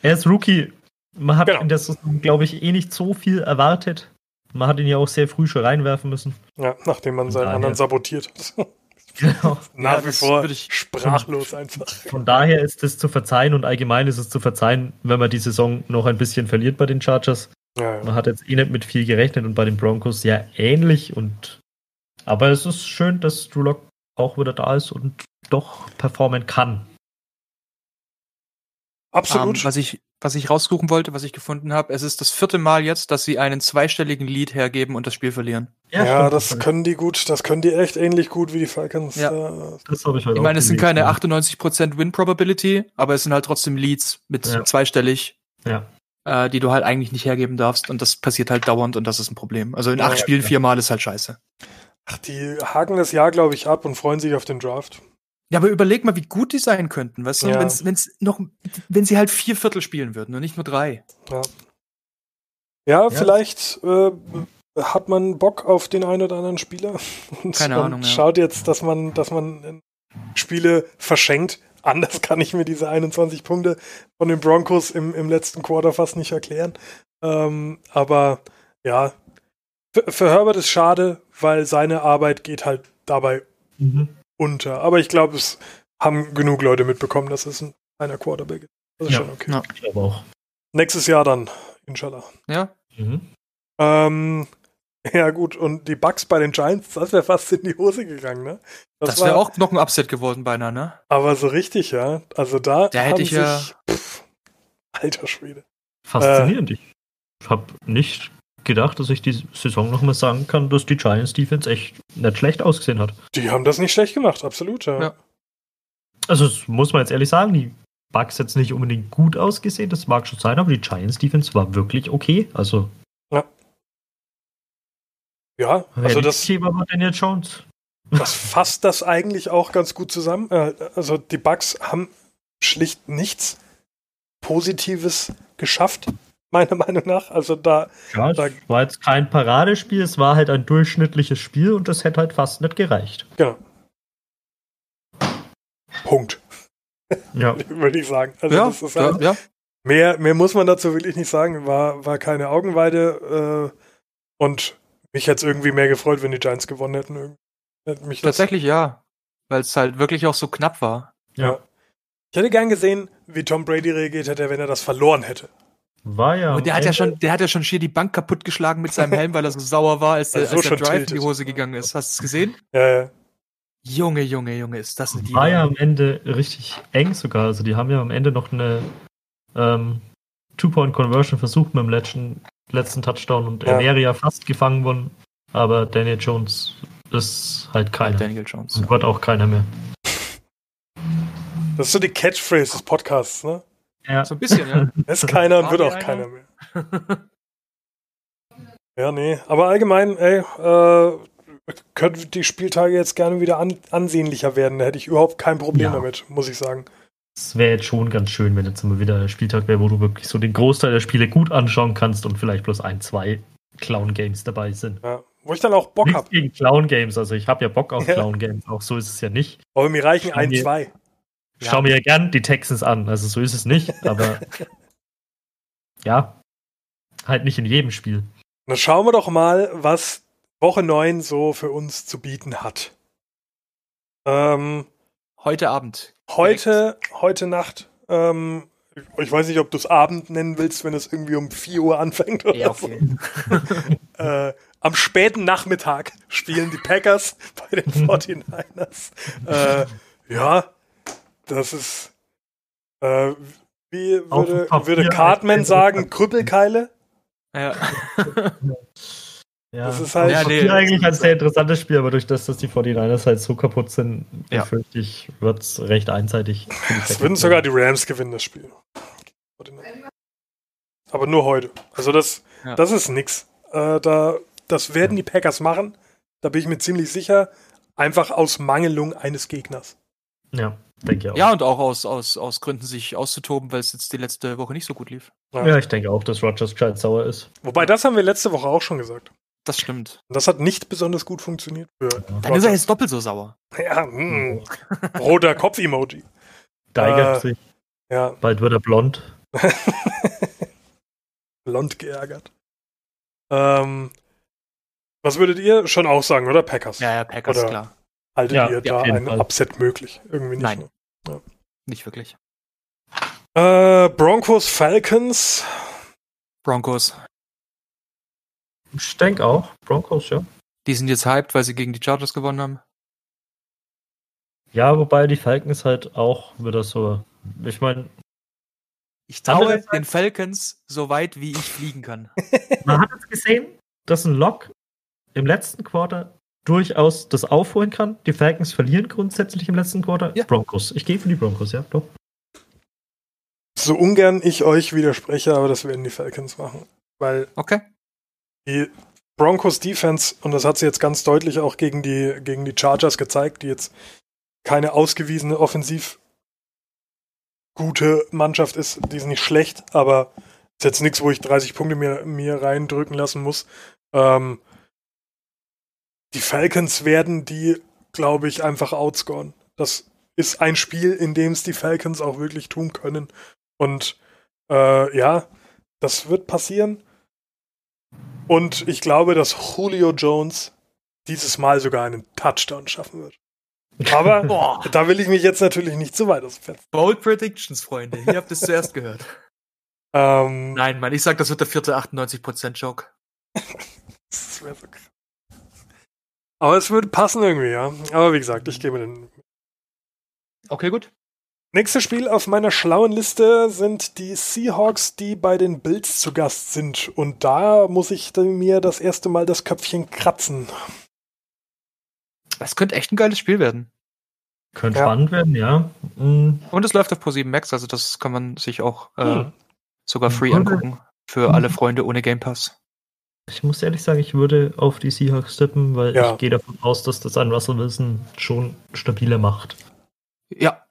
er ist Rookie. Man hat Genau. in der Saison, glaube ich, eh nicht so viel erwartet. Man hat ihn ja auch sehr früh schon reinwerfen müssen. Ja, nachdem man Von seinen anderen sabotiert hat. [LAUGHS] Genau. Nach Ja, wie vor würde ich- sprachlos einfach. Von daher ist es zu verzeihen und allgemein ist es zu verzeihen, wenn man die Saison noch ein bisschen verliert bei den Chargers. Ja, ja. Man hat jetzt eh nicht mit viel gerechnet und bei den Broncos ja ähnlich und aber es ist schön, dass Drew Lock auch wieder da ist und doch performen kann. Absolut. Ähm, was ich, was ich raussuchen wollte, was ich gefunden habe, es ist das vierte Mal jetzt, dass sie einen zweistelligen Lead hergeben und das Spiel verlieren. ja, stimmt, das können die gut. Das können die echt ähnlich gut wie die Falcons. Ja. Äh, das habe ich heute Ich meine, es sind keine 98% Win Probability, aber es sind halt trotzdem Leads mit Ja. zweistellig. Ja. äh, die du halt eigentlich nicht hergeben darfst. Und das passiert halt dauernd und das ist ein Problem. Also in Ja, acht ja, Spielen viermal ist halt scheiße. Ach, die haken das Jahr, glaube ich, ab und freuen sich auf den Draft. Ja, aber überleg mal, wie gut die sein könnten, weißt du, Ja. wenn's, wenn's noch, wenn sie halt vier Viertel spielen würden und nicht nur drei. Ja, ja vielleicht äh, hat man Bock auf den einen oder anderen Spieler [LAUGHS] und, Keine und Ahnung, ja. schaut jetzt, dass man, dass man Spiele verschenkt. Anders [LAUGHS] kann ich mir diese 21 Punkte von den Broncos im, im letzten Quarter fast nicht erklären. Ähm, aber ja, für, für Herbert ist schade, weil seine Arbeit geht halt dabei Mhm. Unter. Aber ich glaube, es haben genug Leute mitbekommen, dass es ein einer Quarterback ist. Das ist Ja. schon okay. Ja. Ich glaube auch. Nächstes Jahr dann, inshallah. Ja, Mhm. Ähm, [LAUGHS] ja, gut, und die Bugs bei den Giants, das wäre fast in die Hose gegangen, ne? das, wäre auch noch ein Upset geworden beinahe, ne? Aber so richtig, ja. Also da. Da hätte haben ich ja- sich- Pff, alter Schwede. Faszinierend. ich habe nicht gedacht, dass ich die Saison nochmal sagen kann, dass die Giants Defense echt nicht schlecht ausgesehen hat. Die haben das nicht schlecht gemacht, absolut, ja. Ja. Also, das muss man jetzt ehrlich sagen, die Bucks jetzt nicht unbedingt gut ausgesehen, das mag schon sein, aber die Giants Defense war wirklich okay. Also, Ja, also das, Thema war Daniel Jones. das fasst das eigentlich auch ganz gut zusammen. Äh, Also die Bugs haben schlicht nichts Positives geschafft, meiner Meinung nach. Also da, Ja, es Da- war jetzt kein Paradespiel, es war halt ein durchschnittliches Spiel und das hätte halt fast nicht gereicht. genau. Punkt, Ja, [LAUGHS] würde ich sagen. Also ja, das ist ja, halt, ja. Mehr, mehr muss man dazu wirklich nicht sagen. War, war keine Augenweide. Äh, und mich hätte es irgendwie mehr gefreut, wenn die Giants gewonnen hätten. Tatsächlich ja. Weil es halt wirklich auch so knapp war. Ja. Ich hätte gern gesehen, wie Tom Brady reagiert hätte, wenn er das verloren hätte. War ja. Und der hat ja schon, der hat ja schon schier die Bank kaputtgeschlagen mit seinem Helm, weil er so sauer war, als der, [LAUGHS] Also so als der schon Drive in tiltet. die Hose gegangen ist. Hast du es gesehen? Ja, ja. Junge, Junge, Junge, ist das eine War ja am Ende richtig eng sogar. Also die haben ja am Ende noch eine ähm, Two-Point-Conversion versucht mit dem letzten, letzten Touchdown und Ja. er wäre ja fast gefangen worden. Aber Daniel Jones ist halt keiner. Daniel Jones. Und wird auch keiner mehr. Das ist so die Catchphrase des Podcasts, ne? Ja. So ein bisschen, ja. [LAUGHS] Ist keiner und War wird auch einer? keiner mehr. [LAUGHS] Ja, nee. Aber allgemein, ey, äh, könnten die Spieltage jetzt gerne wieder an, ansehnlicher werden. Da hätte ich überhaupt kein Problem Ja. damit, muss ich sagen. Es wäre jetzt schon ganz schön, wenn jetzt immer wieder ein Spieltag wäre, wo du wirklich so den Großteil der Spiele gut anschauen kannst und vielleicht bloß ein, zwei Clown-Games dabei sind. Ja. Wo ich dann auch Bock habe. gegen Clown-Games, also ich habe ja Bock auf Ja. Clown-Games, auch so ist es ja nicht. Aber mir reichen ein, mir- zwei. Ich schaue mir ja gern die Texans an, also so ist es nicht, aber [LAUGHS] ja, halt nicht in jedem Spiel. Dann schauen wir doch mal, was Woche 9 so für uns zu bieten hat. Ähm, Heute Abend. heute, heute Nacht, ähm, ich weiß nicht, ob du es Abend nennen willst, wenn es irgendwie um 4 Uhr anfängt oder Ja, okay. so. [LAUGHS] Äh, am späten Nachmittag spielen die Packers [LAUGHS] bei den 49ers. äh, ja, das ist, äh, wie würde, würde Cartman als- sagen, Krüppelkeile? Ja. Ja, Das ist halt- ja, nee, eigentlich ein sehr interessantes Spiel, aber durch das, dass die 49ers halt so kaputt sind, Ja. befürchte ich, wird es recht einseitig. Es würden sogar die Rams gewinnen, das Spiel. Aber nur heute. Also das, Ja. das ist nix. Äh, da, das werden die Packers machen. Da bin ich mir ziemlich sicher. Einfach aus Mangelung eines Gegners. Ja, denke ich auch. ja, und auch aus, aus, aus Gründen, sich auszutoben, weil es jetzt die letzte Woche nicht so gut lief. Ja. Ja, ich denke auch, dass Rogers gescheit sauer ist. Wobei, das haben wir letzte Woche auch schon gesagt. Das stimmt. Das hat nicht besonders gut funktioniert für Dann ist er jetzt doppelt so sauer. Ja, hm. roter Kopf-Emoji. Geigert Äh, sich. Ja, Bald wird er blond. [LAUGHS] blond geärgert. Ähm, was würdet ihr schon auch sagen, oder? Packers. Ja, ja, Packers, Oder- klar. Haltet Ja, ihr ja, da Fall. Upset möglich? Irgendwie nicht. Nein. ne? Nicht wirklich. Äh, Broncos, Falcons. Broncos. Ich denke auch. Broncos, ja. Die sind jetzt hyped, weil sie gegen die Chargers gewonnen haben. Ja, wobei die Falcons halt auch wieder so. Ich meine, Ich traue den Falcons so weit, wie ich fliegen kann. man hat jetzt gesehen, dass ein Lock im letzten Quarter durchaus das aufholen kann. Die Falcons verlieren grundsätzlich im letzten Quarter. Ja. Broncos. Ich gehe für die Broncos, ja, doch. So ungern ich euch widerspreche, aber das werden die Falcons machen. Weil Okay. die Broncos Defense, und das hat sie jetzt ganz deutlich auch gegen die, gegen die Chargers gezeigt, die jetzt keine ausgewiesene offensiv gute Mannschaft ist, die ist nicht schlecht, aber ist jetzt nichts, wo ich 30 Punkte mir, mir reindrücken lassen muss. Ähm, die Falcons werden die, glaube ich, einfach outscoren. Das ist ein Spiel, in dem es die Falcons auch wirklich tun können. Und äh, ja, das wird passieren. Und ich glaube, dass Julio Jones dieses Mal sogar einen Touchdown schaffen wird. Aber [LAUGHS] Boah. da will ich mich jetzt natürlich nicht zu weit aus dem Fenster. Bold Predictions, Freunde. Ihr habt es [LAUGHS] zuerst gehört. Ähm, Nein, Mann, ich sag, das wird der vierte 98% Joke. [LAUGHS] das wär so krass. Aber es würde passen irgendwie, ja. Aber wie gesagt, ich gebe den. Okay, gut. Nächstes Spiel auf meiner schlauen Liste sind die Seahawks, die bei den Bills zu Gast sind. Und da muss ich mir das erste Mal das Köpfchen kratzen. Das könnte echt ein geiles Spiel werden. Könnte Ja. spannend werden, ja. Mm, Und es läuft auf Pro7 Max, also das kann man sich auch äh, Hm. sogar free Cool. angucken. Für Mhm. alle Freunde ohne Game Pass. Ich muss ehrlich sagen, ich würde auf die Seahawks tippen, weil Ja. ich gehe davon aus, dass das ein Russell Wilson schon stabiler macht. Ja.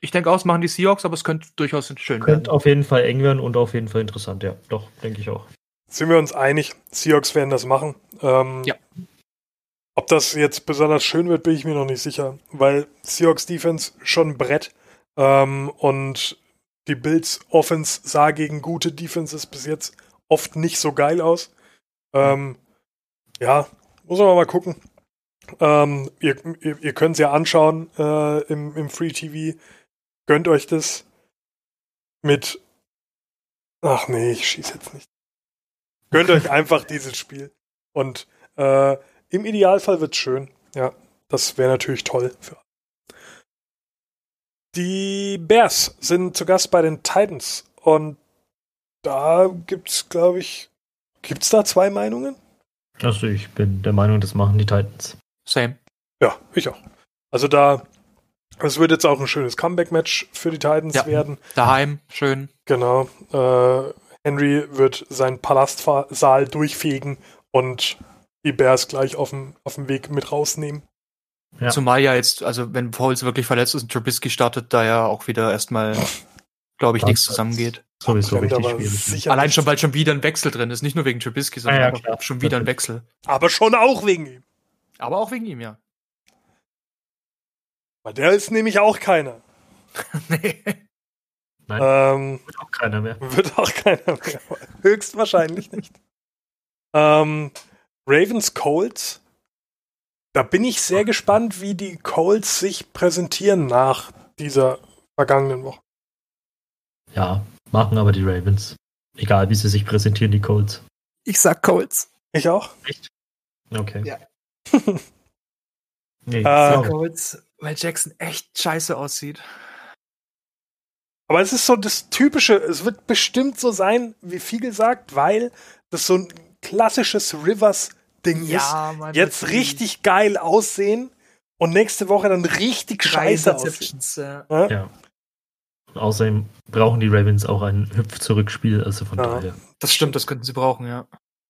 Ich denke auch, es machen die Seahawks, aber es könnte durchaus schön werden. Könnte auf jeden Fall eng werden und auf jeden Fall interessant, ja. Doch, denke ich auch. Sind wir uns einig, Seahawks werden das machen. Ähm, Ja. Ob das jetzt besonders schön wird, bin ich mir noch nicht sicher, weil Seahawks Defense schon ein Brett ähm, und die Bills Offense sah gegen gute Defenses bis jetzt oft nicht so geil aus. Ähm, ja, muss man mal gucken. Ähm, ihr ihr, ihr könnt es ja anschauen äh, im, im Free TV. Gönnt euch das mit. Ach nee, ich schieße jetzt nicht. Gönnt euch einfach dieses Spiel. Und äh, im Idealfall wird's schön. Ja, das wäre natürlich toll für alle. Die Bears sind zu Gast bei den Titans. Und da gibt's, glaube ich, gibt's da zwei Meinungen? Also ich bin der Meinung, das machen die Titans. Same. Ja, ich auch. Also da, es wird jetzt auch ein schönes Comeback-Match für die Titans Ja. werden. Daheim, schön. Genau. Äh, Henry wird seinen Palastsaal durchfegen und die Bears gleich auf dem, auf dem Weg mit rausnehmen. Ja. Zumal ja jetzt, also wenn Pauls wirklich verletzt ist und Trubisky startet, da ja auch wieder erstmal, glaube ich, nichts zusammengeht. Sowieso richtig schwierig. Allein schon, weil schon wieder ein Wechsel drin ist. Nicht nur wegen Trubisky, sondern Ah ja, auch klar. schon wieder ein Wechsel. Aber schon auch wegen ihm. Aber auch wegen ihm, ja. Weil der ist nämlich auch keiner. [LAUGHS] nee. Nein, Ähm, wird auch keiner mehr. wird auch keiner mehr. [LAUGHS] Höchstwahrscheinlich nicht. Ähm, Ravens Colts. Da bin ich sehr gespannt, wie die Colts sich präsentieren nach dieser vergangenen Woche. Ja, machen aber die Ravens. Egal, wie sie sich präsentieren, die Colts. Ich sag Colts. Ich auch. Okay. Ja. [LAUGHS] nee, Äh, sorry. Colts, weil Jackson echt scheiße aussieht. Aber es ist so das Typische, es wird bestimmt so sein, wie Fiegel sagt, weil das so ein klassisches Rivers-Ding ist. Mann, Jetzt richtig geil aussehen und nächste Woche dann richtig drei scheiße aussehen. Ja. Ja? Ja. Außerdem brauchen die Ravens auch ein Hüpf-Zurückspiel, also von Ja. daher. Das stimmt, das könnten sie brauchen, ja.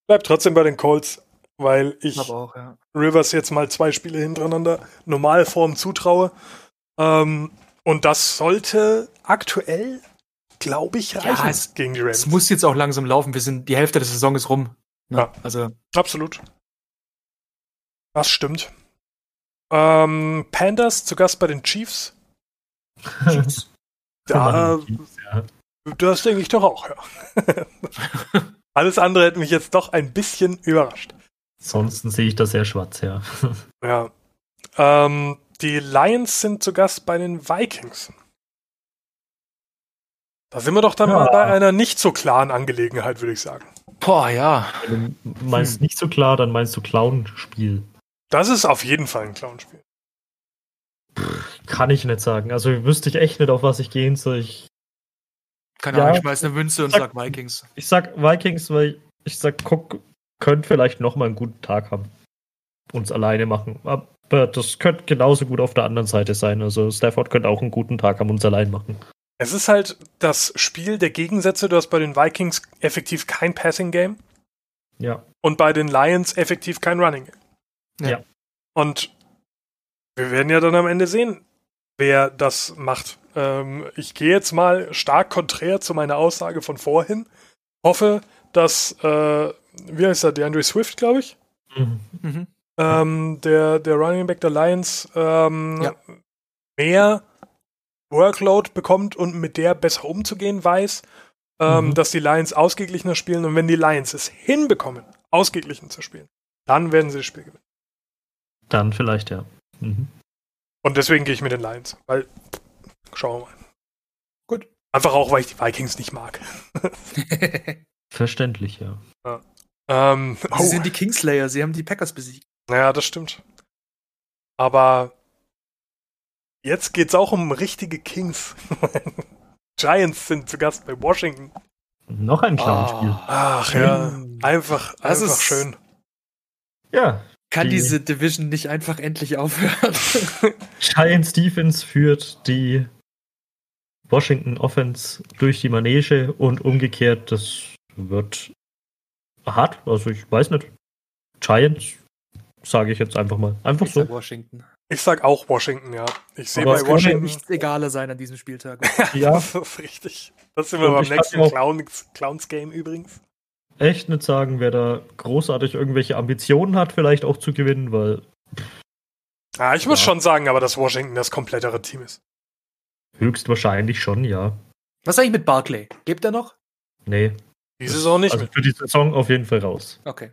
Bleib trotzdem bei den Colts, weil ich auch, ja. Rivers jetzt mal zwei Spiele hintereinander Normalform zutraue. Ähm, und das sollte aktuell, glaube ich, Ja, reichen es- gegen die Ravens. Es muss jetzt auch langsam laufen. Wir sind, die Hälfte der Saison ist rum. Ne? Ja. Also, Absolut. Das stimmt. Ähm, Pandas zu Gast bei den Chiefs. [LAUGHS] Da, ja. das denke ich doch auch, ja. [LAUGHS] Alles andere hätte mich jetzt doch ein bisschen überrascht. Ansonsten sehe ich das sehr schwarz, ja. [LAUGHS] Ja. Ähm, die Lions sind zu Gast bei den Vikings. Da sind wir doch dann Ja. mal bei einer nicht so klaren Angelegenheit, würde ich sagen. boah, ja. Wenn du meinst Hm. nicht so klar, dann meinst du Clown-Spiel. Das ist auf jeden Fall ein Clownspiel. Kann ich nicht sagen. Also wüsste ich echt nicht, auf was ich gehen soll. Ich, Keine Ja. Ahnung, ich schmeiß eine Münze und Sag- sag Vikings. ich sag Vikings, weil ich sag, Cook könnte vielleicht noch mal einen guten Tag haben. Uns alleine machen. Aber das könnte genauso gut auf der anderen Seite sein. Also Stafford könnte auch einen guten Tag haben und uns allein machen. Es ist halt das Spiel der Gegensätze. Du hast bei den Vikings effektiv kein Passing Game Ja. und bei den Lions effektiv kein Running Game. Ja. Ja. Und wir werden ja dann am Ende sehen, wer das macht. Ähm, ich gehe jetzt mal stark konträr zu meiner Aussage von vorhin. Hoffe, dass, äh, wie heißt er, DeAndre Swift, glaube ich, Mhm. Mhm. ähm, der, der Running Back der Lions, ähm, Ja. mehr Workload bekommt und mit der besser umzugehen weiß, ähm, Mhm. dass die Lions ausgeglichener spielen. Und wenn die Lions es hinbekommen, ausgeglichen zu spielen, dann werden sie das Spiel gewinnen. Dann vielleicht, ja. Mhm. Und deswegen gehe ich mit den Lions, weil schauen wir mal. Gut. Einfach auch, weil ich die Vikings nicht mag. [LAUGHS] Verständlich, ja. Ähm, Sie oh, sind die Kingslayer, sie haben die Packers besiegt. naja, das stimmt. Aber jetzt geht's auch um richtige Kings. [LAUGHS] Giants sind zu Gast bei Washington. Noch ein Clown-Spiel. Ach ja, einfach, Das einfach ist- schön. Ja. Kann Die- diese Division nicht einfach endlich aufhören? [LAUGHS] Giants Defense führt die Washington Offense durch die Manege und umgekehrt, das wird hart. Also ich weiß nicht. Giants, sage ich jetzt einfach mal. Einfach Ich so. sag Washington. Ich sag auch Washington, ja. Ich sehe bei es kann ja Washington. Nichts egaler sein an diesem Spieltag. [LAUGHS] Ja, das ist richtig. Das sind wir Und beim nächsten Clowns, Clowns Game übrigens. Echt nicht sagen, wer da großartig irgendwelche Ambitionen hat, vielleicht auch zu gewinnen, weil Ah, ich muss Ja. schon sagen, aber dass Washington das komplettere Team ist. höchstwahrscheinlich schon, ja. Was eigentlich mit Barclay? Lebt er noch? Nee. Die Saison nicht Also für die Saison auf jeden Fall raus. Okay.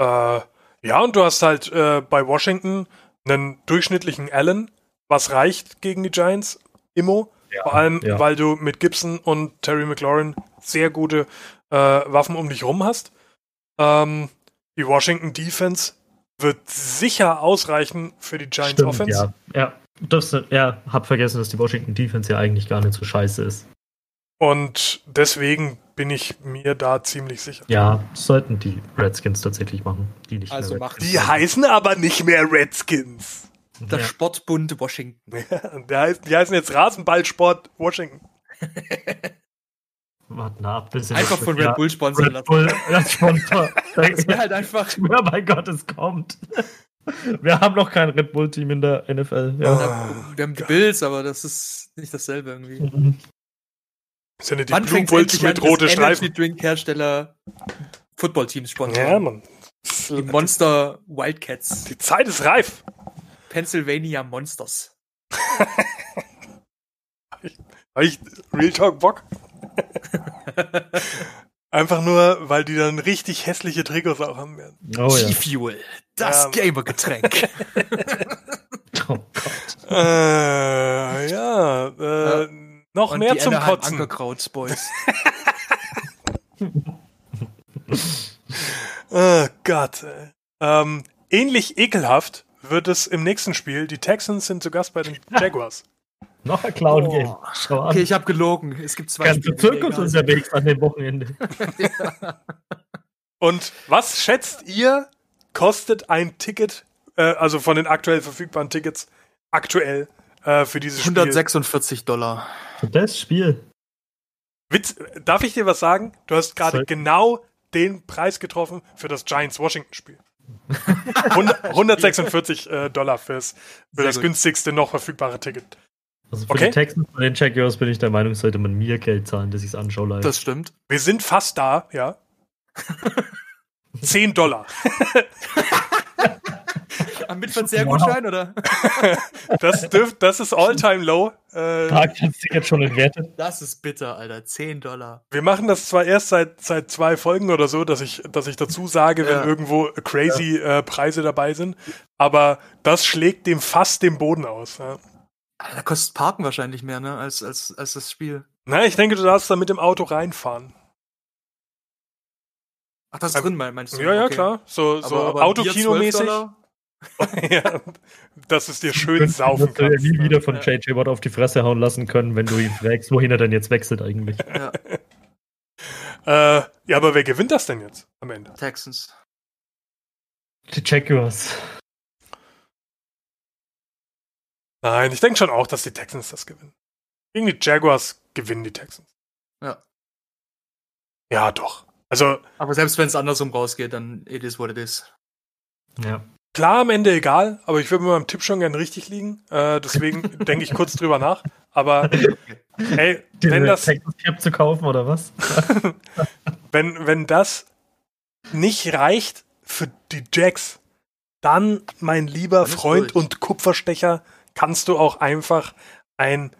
Äh, ja, und du hast halt äh, bei Washington einen durchschnittlichen Allen, was reicht gegen die Giants, Immo. Ja, Vor allem, ja. weil du mit Gibson und Terry McLaurin sehr gute äh, Waffen um dich rum hast. Ähm, die Washington Defense wird sicher ausreichen für die Giants Stimmt, Offense. ja. Ja, das, ja, hab vergessen, dass die Washington Defense ja eigentlich gar nicht so scheiße ist. Und deswegen bin ich mir da ziemlich sicher. Ja, sollten die Redskins tatsächlich machen. Die nicht Also mehr machen Die sind. heißen aber nicht mehr Redskins. Der ja. Sportbund Washington. [LAUGHS] Der heißt, die heißen jetzt Rasenballsport Washington. [LAUGHS] Warten ab, bis Einfach von Red ja, Bull sponsern Red lassen. Bull, [LAUGHS] das Sponsor. Das wäre halt einfach. Ja, mein Gott, es kommt. Wir haben noch kein Red Bull-Team in der NFL. Ja. Ah, Wir haben die Bills, aber das ist nicht dasselbe irgendwie. Mhm. Das sind ja die Wann Blue Bulls an, mit rote Streifen. Energy Drink Hersteller Footballteams Ja, sponsern? Mann. die Monster Wildcats. Die Zeit ist reif. Pennsylvania Monsters. [LAUGHS] Hab ich Real Talk Bock? [LAUGHS] Einfach nur, weil die dann richtig hässliche Trikots auch haben werden. Oh ja. G-Fuel. Das Ja. Gamer-Getränk. [LAUGHS] Oh Gott. Äh, ja, äh, noch Und mehr die zum Anaheim Kotzen. Ankerkrauts Boys. [LAUGHS] Oh Gott. ey. Ähm, ähnlich ekelhaft wird es im nächsten Spiel. Die Texans sind zu Gast bei den Jaguars. Noch ein Clown-Game. Oh. Schau an. Okay, ich habe gelogen. Es gibt zwei Ganze Zirkus unterwegs an dem Wochenende. [LAUGHS] Und was schätzt ihr, kostet ein Ticket, äh, also von den aktuell verfügbaren Tickets, aktuell äh, für dieses Spiel? 146 Dollar. Für das Spiel. Witz, darf ich dir was sagen? Du hast gerade genau den Preis getroffen für das Giants-Washington-Spiel. 100 146 äh, Dollar fürs, für Sehr das gut. günstigste noch verfügbare Ticket. Also für Okay. die Texans und den Jaguars bin ich der Meinung, sollte man mir Geld zahlen, dass ich es anschaue live. Das stimmt. Wir sind fast da, ja. 10 Dollar. Am Mitverzehrgutschein, oder? Das, dürft, das ist all-time low. Äh, Tag das Ticket schon entwertet. Das ist bitter, Alter. 10 Dollar. wir machen das zwar erst seit, seit zwei Folgen oder so, dass ich, dass ich dazu sage, wenn Ja. irgendwo crazy äh, Preise dabei sind, aber das schlägt dem fast den Boden aus. Ja. Alter, Da kostet Parken wahrscheinlich mehr, ne? Als, als, als das Spiel. Na, ich denke, du darfst da mit dem Auto reinfahren. Ach, das ist Ähm, drin, mein- meinst du? Ja, ja, Okay. klar. So, so Aber, aber 12 Autokinomäßig. [LAUGHS] Ja, dass es dir schön saufen Wird er kannst. nie wieder von Ja. JJ Watt auf die Fresse hauen lassen können, wenn du ihn fragst, wohin er denn jetzt wechselt eigentlich. Ja, [LAUGHS] Äh, ja, aber wer gewinnt das denn jetzt am Ende? Texans. Die Jaguars. Nein, ich denke schon auch, dass die Texans das gewinnen. Gegen die Jaguars gewinnen die Texans. Ja. Ja, doch. Also Aber selbst wenn es andersrum rausgeht, dann it is what it is. Ja. klar am Ende egal, aber ich würde mit meinem Tipp schon gern richtig liegen. Äh, deswegen [LAUGHS] denke ich kurz drüber nach. Aber hey, wenn das, Texas Cap zu kaufen oder was? [LAUGHS] wenn, wenn das nicht reicht für die Jacks, dann, mein lieber Freund durch. und Kupferstecher, kannst du auch einfach ein,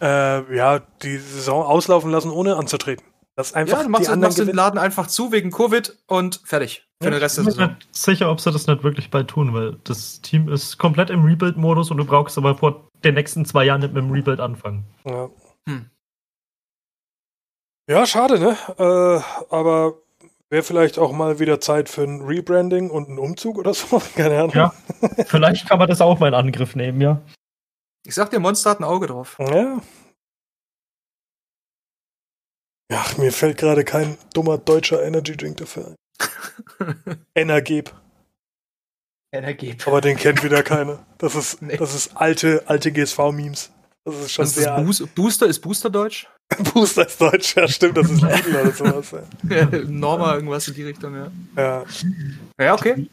äh, ja, die Saison auslaufen lassen, ohne anzutreten. Das einfach Ja, du machst, die anderen machst den. Laden einfach zu wegen Covid und fertig. Für den Rest der ich bin mir Saison. nicht sicher, ob sie das nicht wirklich bald tun, weil das Team ist komplett im Rebuild-Modus und du brauchst aber vor den nächsten zwei Jahren nicht mit dem Rebuild anfangen. Ja. Hm. ja, schade, ne? Äh, aber wäre vielleicht auch mal wieder Zeit für ein Rebranding und einen Umzug oder [LAUGHS] so. Keine Ahnung. Ja. Vielleicht kann man das auch mal in Angriff nehmen, ja. Ich sag dir, Monster hat ein Auge drauf. Ja. Ja, mir fällt gerade kein dummer deutscher Energy Drink dafür ein. [LAUGHS] Energeb. Energie. Aber den kennt wieder keiner. Das ist, Nee. das ist alte, alte GSV-Memes. Das ist schon Das sehr ist Boos- Booster, ist Booster Deutsch? [LAUGHS] Booster ist Deutsch, ja stimmt, das ist Lidl oder sowas. [LAUGHS] Ja. Norma, irgendwas in die Richtung, ja. Ja. Ja, okay.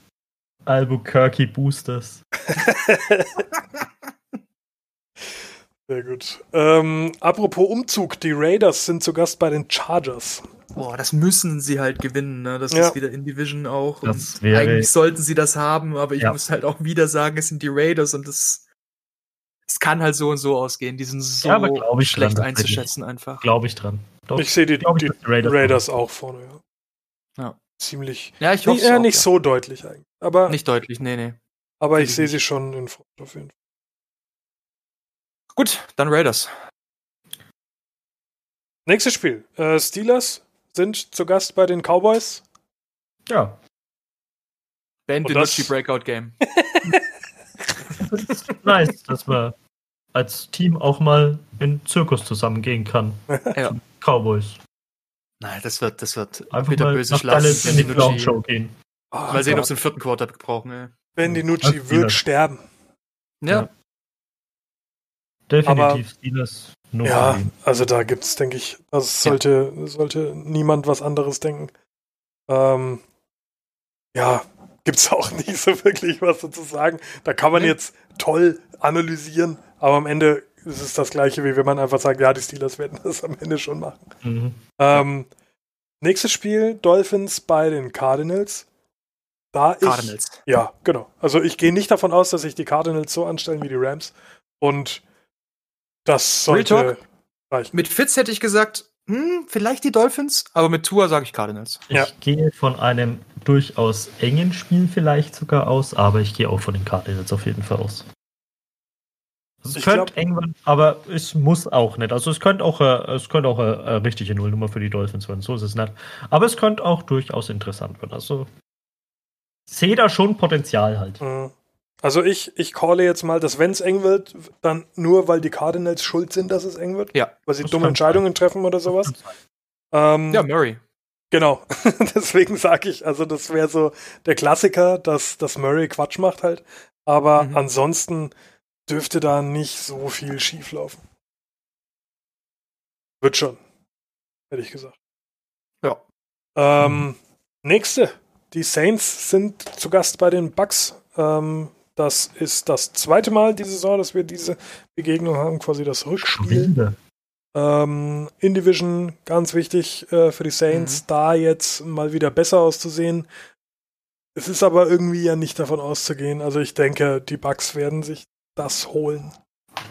Albuquerque Boosters. [LAUGHS] Sehr gut. Ähm, apropos Umzug, die Raiders sind zu Gast bei den Chargers. Boah, das müssen sie halt gewinnen, ne? Das Ja. ist wieder in Division auch. Das und wäre- eigentlich sollten sie das haben, aber ich Ja. muss halt auch wieder sagen, es sind die Raiders und es, es kann halt so und so ausgehen. Die sind so Ja, aber glaub ich schlecht dran, einzuschätzen einfach. Glaube ich dran. Doch, Ich sehe die, die die Raiders Raiders, auch vorne, ja. Ja. Ziemlich. Ja, ich Nicht, hoffe ja, nicht so deutlich eigentlich. Aber, Nicht deutlich, nee, nee. aber ich sehe nicht. sie schon in Front auf jeden Fall. Gut, dann Raiders. Nächstes Spiel. Äh, Steelers sind zu Gast bei den Cowboys. Ja. Ben DiNucci das- Breakout Game. [LAUGHS] Das ist nice, dass man als Team auch mal in Zirkus zusammengehen kann. [LAUGHS] Ja. Cowboys. Nein, das wird, das wird Einfach wieder mal böse nach Schlacht. In die Ben Clown DiNucci. Show gehen. Oh, Mal sehen, ob sie den vierten Quarter brauchen. ey. Ben DiNucci Als wird sterben. Ja. Ja. Definitiv Steelers. No Ja, Problem. also da gibt's, denke ich, das sollte, sollte niemand was anderes denken. Ähm, ja, gibt's [LAUGHS] auch nicht so wirklich was dazu sagen. Da kann man jetzt toll analysieren, aber am Ende ist es das gleiche, wie wenn man einfach sagt, ja, die Steelers werden das am Ende schon machen. Mhm. Ähm, nächstes Spiel, Dolphins bei den Cardinals. Da ich, Cardinals. ja, genau. Also ich gehe nicht davon aus, dass sich die Cardinals so anstellen wie die Rams. Und das sollte reichen. Mit Fitz hätte ich gesagt, hm, vielleicht die Dolphins, aber mit Tour sage ich Cardinals. Ich Ja. gehe von einem durchaus engen Spiel vielleicht sogar aus, aber ich gehe auch von den Cardinals auf jeden Fall aus. Also es Ich könnte eng werden, aber es muss auch nicht. Also es könnte auch, äh, es könnte auch eine, eine richtige Nullnummer für die Dolphins werden, so ist es nicht. Aber es könnte auch durchaus interessant werden. Also sehe da schon Potenzial halt. Mhm. Also ich, ich calle jetzt mal, dass wenn es eng wird, dann nur, weil die Cardinals schuld sind, dass es eng wird. Ja. Weil sie Das dumme Entscheidungen treffen oder sowas. Ähm, Ja, Murray. Genau. [LAUGHS] Deswegen sage ich, also das wäre so der Klassiker, dass, dass Murray Quatsch macht halt. Aber Mhm. ansonsten dürfte da nicht so viel schief laufen. Wird schon. Hätte ich gesagt. Ja. Ähm, Nächste. Die Saints sind zu Gast bei den Bucks. Ähm, das ist das zweite Mal diese Saison, dass wir diese Begegnung haben, quasi das Rückspiel. Ähm, in Division ganz wichtig äh, für die Saints, Mhm. da jetzt mal wieder besser auszusehen. Es ist aber irgendwie ja nicht davon auszugehen. Also ich denke, die Bucks werden sich das holen.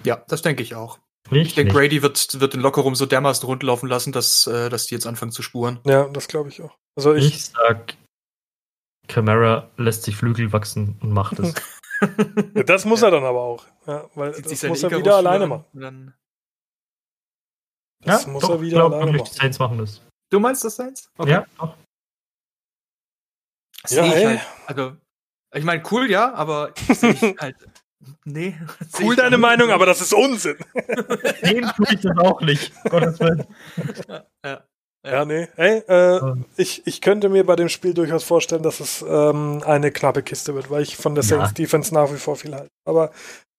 Ja, das denke ich auch. Ich Ich denke, nicht. Brady wird, wird den Lockerroom so dermaßen rundlaufen lassen, dass, äh, dass die jetzt anfangen zu spuren. Ja, das glaube ich auch. Also ich, Ich sag, Camara lässt sich Flügel wachsen und macht es. ja, [LAUGHS] [LAUGHS] das muss er dann aber auch. Ja, weil Zieht das muss er wieder alleine machen. Dann Das ja, muss doch, er wieder glaub alleine wirklich, machen. Die Saints machen das. du meinst das Saints? Ja, doch. Das Ja, ich halt. Also, ich meine, cool, ja, aber ich [LAUGHS] halt. Nee. [LAUGHS] Cool deine. Meinung, aber das ist Unsinn. Den tue ich das auch nicht. Gottes Willen. Ja, nee. Hey, äh, ich, ich könnte mir bei dem Spiel durchaus vorstellen, dass es ähm, eine knappe Kiste wird, weil ich von der Ja. Saints Defense nach wie vor viel halte. Aber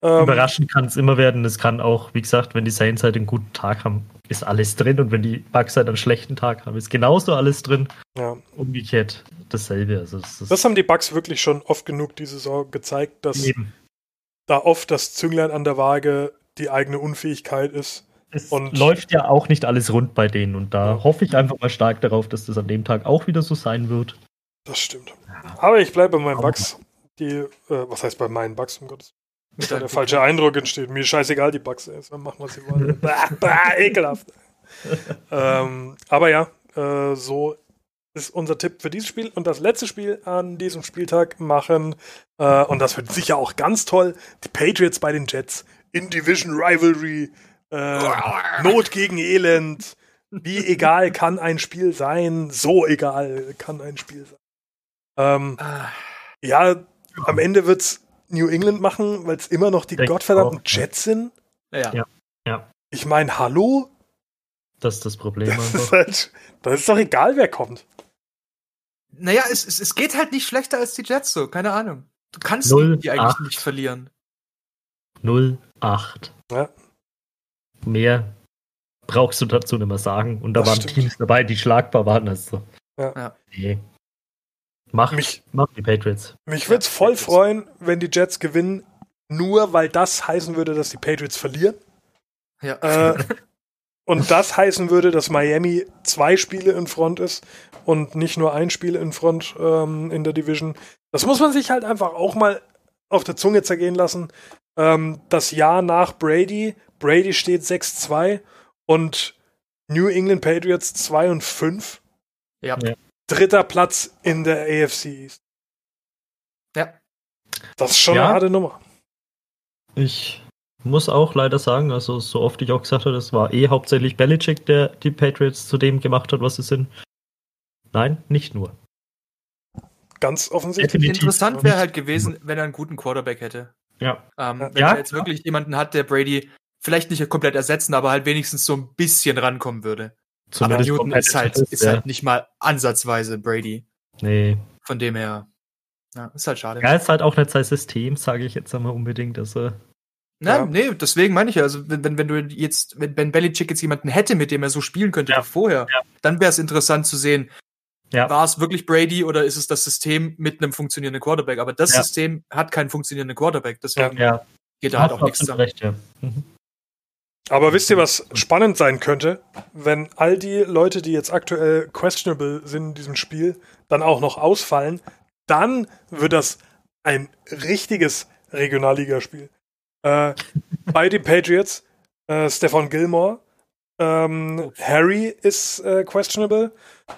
Ähm, Überraschend kann es immer werden. Es kann auch, wie gesagt, wenn die Saints halt einen guten Tag haben, ist alles drin. Und wenn die Bucks halt einen schlechten Tag haben, ist genauso alles drin. ja. Umgekehrt dasselbe. Also das Das haben die Bucks wirklich schon oft genug diese Saison gezeigt, dass eben. Da oft das Zünglein an der Waage die eigene Unfähigkeit ist. Es Und- läuft ja auch nicht alles rund bei denen. Und da hoffe ich einfach mal stark darauf, dass das an dem Tag auch wieder so sein wird. Das stimmt. Aber ich bleibe bei meinen Bugs. Die, äh, was heißt bei meinen Bugs, um Gottes Willen, der deinem [LAUGHS] falsche Eindruck entsteht. Mir ist scheißegal, die Bugs. Ey. Sollen machen, was sie [LAUGHS] bah, bah, ekelhaft. [LAUGHS] ähm, aber ja, äh, so ist unser Tipp für dieses Spiel. Und das letzte Spiel an diesem Spieltag machen, äh, und das wird sicher auch ganz toll, die Patriots bei den Jets in Division Rivalry. Äh, Not gegen Elend. Wie [LAUGHS] egal kann ein Spiel sein? So egal kann ein Spiel sein. Ähm, Ah, ja, am Ende wird's New England machen, weil es immer noch die Denk gottverdammten auch, ja. Jets sind. ja. Ja. Ich meine, hallo? Das ist das Problem. Das ist, halt, das ist doch egal, wer kommt. Naja, es, es, es geht halt nicht schlechter als die Jets so, keine Ahnung. Du kannst Null, gegen die eigentlich acht. nicht verlieren. 0-8. Ja. Mehr brauchst du dazu nicht mehr sagen. Und da Das waren stimmt. Teams dabei, die schlagbar waren. Also. Ja. Ja. Nee. Mach, Mich, mach die Patriots. mich würde es voll Patriots. freuen, wenn die Jets gewinnen, nur weil das heißen würde, dass die Patriots verlieren. Ja. Äh, [LAUGHS] und das heißen würde, dass Miami zwei Spiele in Front ist und nicht nur ein Spiel in Front ähm, in der Division. Das muss man sich halt einfach auch mal auf der Zunge zergehen lassen. Ähm, das Jahr nach Brady, Brady steht 6-2 und New England Patriots 2 und 5. ja. Dritter Platz in der AFC East. Ja. Das ist schon Ja. eine harte Nummer. Ich muss auch leider sagen, also so oft ich auch gesagt habe, das war eh hauptsächlich Belichick, der die Patriots zu dem gemacht hat, was sie sind. Nein, nicht nur. Ganz offensichtlich. Definitiv. Interessant wäre halt gewesen, wenn er einen guten Quarterback hätte. Ja. Ähm, wenn Ja. er jetzt wirklich jemanden hat, der Brady vielleicht nicht komplett ersetzen, aber halt wenigstens so ein bisschen rankommen würde. aber Zumindest Newton ist halt, ist ja. halt nicht mal ansatzweise Brady. Nee. Von dem her. Ja, ist halt schade. Ja, ist halt auch nicht sein System, sage ich jetzt einmal unbedingt. Also, Na, Ja. nee, deswegen meine ich ja, also wenn, wenn, wenn du jetzt, wenn, wenn Belichick jetzt jemanden hätte, mit dem er so spielen könnte Ja. wie vorher, Ja. dann wäre es interessant zu sehen, ja. war es wirklich Brady oder ist es das System mit einem funktionierenden Quarterback? Aber das Ja. System hat keinen funktionierenden Quarterback, deswegen ja. geht da halt auch nichts zusammen. recht, ja. Mhm. Aber wisst ihr, was spannend sein könnte? Wenn all die Leute, die jetzt aktuell questionable sind in diesem Spiel, dann auch noch ausfallen, dann wird das ein richtiges Regionalligaspiel. Äh, bei den Patriots, äh, Stefan Gilmore, ähm, Harry ist äh, questionable.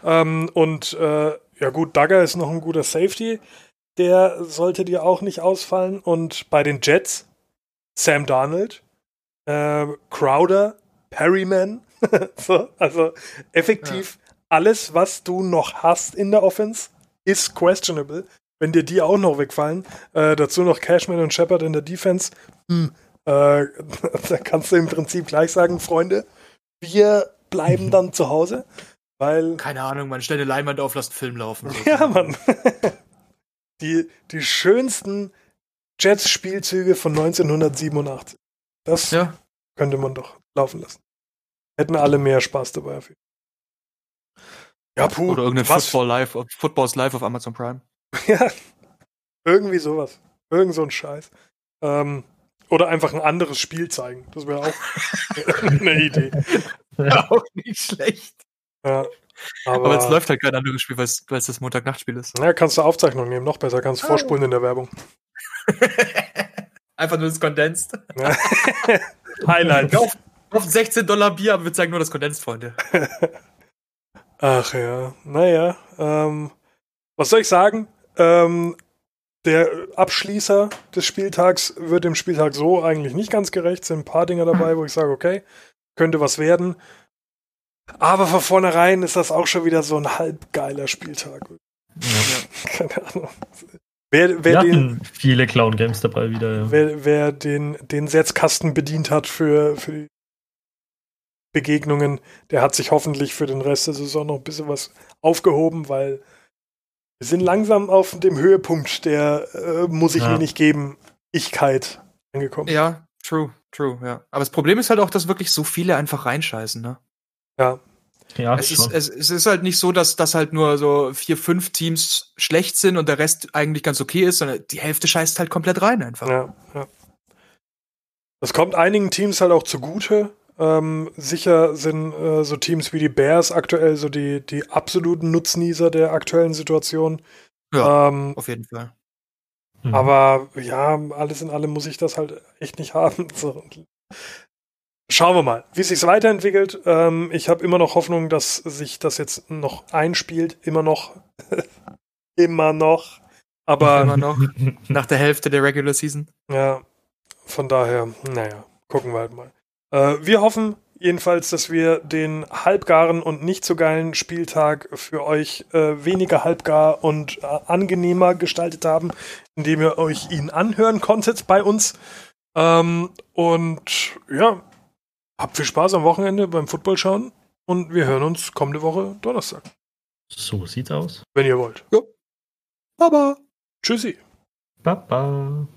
Ähm, und äh, ja gut, Duggar ist noch ein guter Safety, der sollte dir auch nicht ausfallen. Und bei den Jets Sam Darnold, äh, Crowder, Perryman. [LAUGHS] so, also effektiv alles, was du noch hast in der Offense, ist questionable. Wenn dir die auch noch wegfallen, äh, dazu noch Cashman und Shepard in der Defense, hm, äh, [LAUGHS] da kannst du im Prinzip gleich sagen, Freunde, wir bleiben dann zu Hause, weil Keine Ahnung, man stellt eine Leinwand auf, lasst einen Film laufen. [LAUGHS] ja, Mann. [LAUGHS] Die, die schönsten Jets-Spielzüge von 1987. Das Ja. könnte man doch laufen lassen. Hätten alle mehr Spaß dabei. auf jeden Fall. Ja, puh. Oder irgendein was? Football Live, auf- Footballs Live auf Amazon Prime. Ja, irgendwie sowas. Irgend so ein Scheiß. Ähm, oder einfach ein anderes Spiel zeigen. Das wäre auch [LAUGHS] eine Idee. auch nicht schlecht. Ja, aber Aber es läuft halt kein anderes Spiel, weil es das Montagnachtspiel ist. Ja, kannst du Aufzeichnung nehmen. Noch besser. Kannst du Ah. vorspulen in der Werbung. [LAUGHS] Einfach nur das Condensed. Ja. [LAUGHS] Highlight. Kauf, kauf 16 Dollar Bier, aber wir zeigen nur das Condensed, Freunde. Ach ja, naja. Ähm, was soll ich sagen? Ähm, der Abschließer des Spieltags wird dem Spieltag so eigentlich nicht ganz gerecht. Sind ein paar Dinge dabei, wo ich sage, okay, könnte was werden. Aber von vornherein ist das auch schon wieder so ein halbgeiler Spieltag. Ja. [LAUGHS] Keine Ahnung. Wer, Wir wer, den, viele Clown Games dabei wieder. Ja. wer, wer den, den Setzkasten bedient hat für, für die Begegnungen, der hat sich hoffentlich für den Rest der Saison noch ein bisschen was aufgehoben, weil wir sind langsam auf dem Höhepunkt der äh, muss ich Ja. mir nicht geben, Ichkeit angekommen. Ja, true, true, ja. Aber das Problem ist halt auch, dass wirklich so viele einfach reinscheißen, ne? Ja. Ja, Es ist, es, es ist halt nicht so, dass das halt nur so vier, fünf Teams schlecht sind und der Rest eigentlich ganz okay ist, sondern die Hälfte scheißt halt komplett rein einfach. Ja, ja. Das kommt einigen Teams halt auch zugute. Ähm, sicher sind äh, so Teams wie die Bears aktuell so die, die absoluten Nutznießer der aktuellen Situation. Ja, Ähm, auf jeden Fall. Mhm. aber ja, alles in allem muss ich das halt echt nicht [LAUGHS] haben. So. Schauen wir mal, wie es sich weiterentwickelt. Ähm, ich habe immer noch Hoffnung, dass sich das jetzt noch einspielt. Immer noch. [LAUGHS] immer noch. Aber Immer noch nach der Hälfte der Regular Season. Ja, von daher, naja, gucken wir halt mal. Äh, wir hoffen jedenfalls, dass wir den halbgaren und nicht so geilen Spieltag für euch äh, weniger halbgar und äh, angenehmer gestaltet haben, indem ihr euch ihn anhören konntet bei uns. Ähm, und ja, habt viel Spaß am Wochenende beim Football schauen und wir hören uns kommende Woche Donnerstag, so sieht's aus. wenn ihr wollt. Baba. Tschüssi. Baba.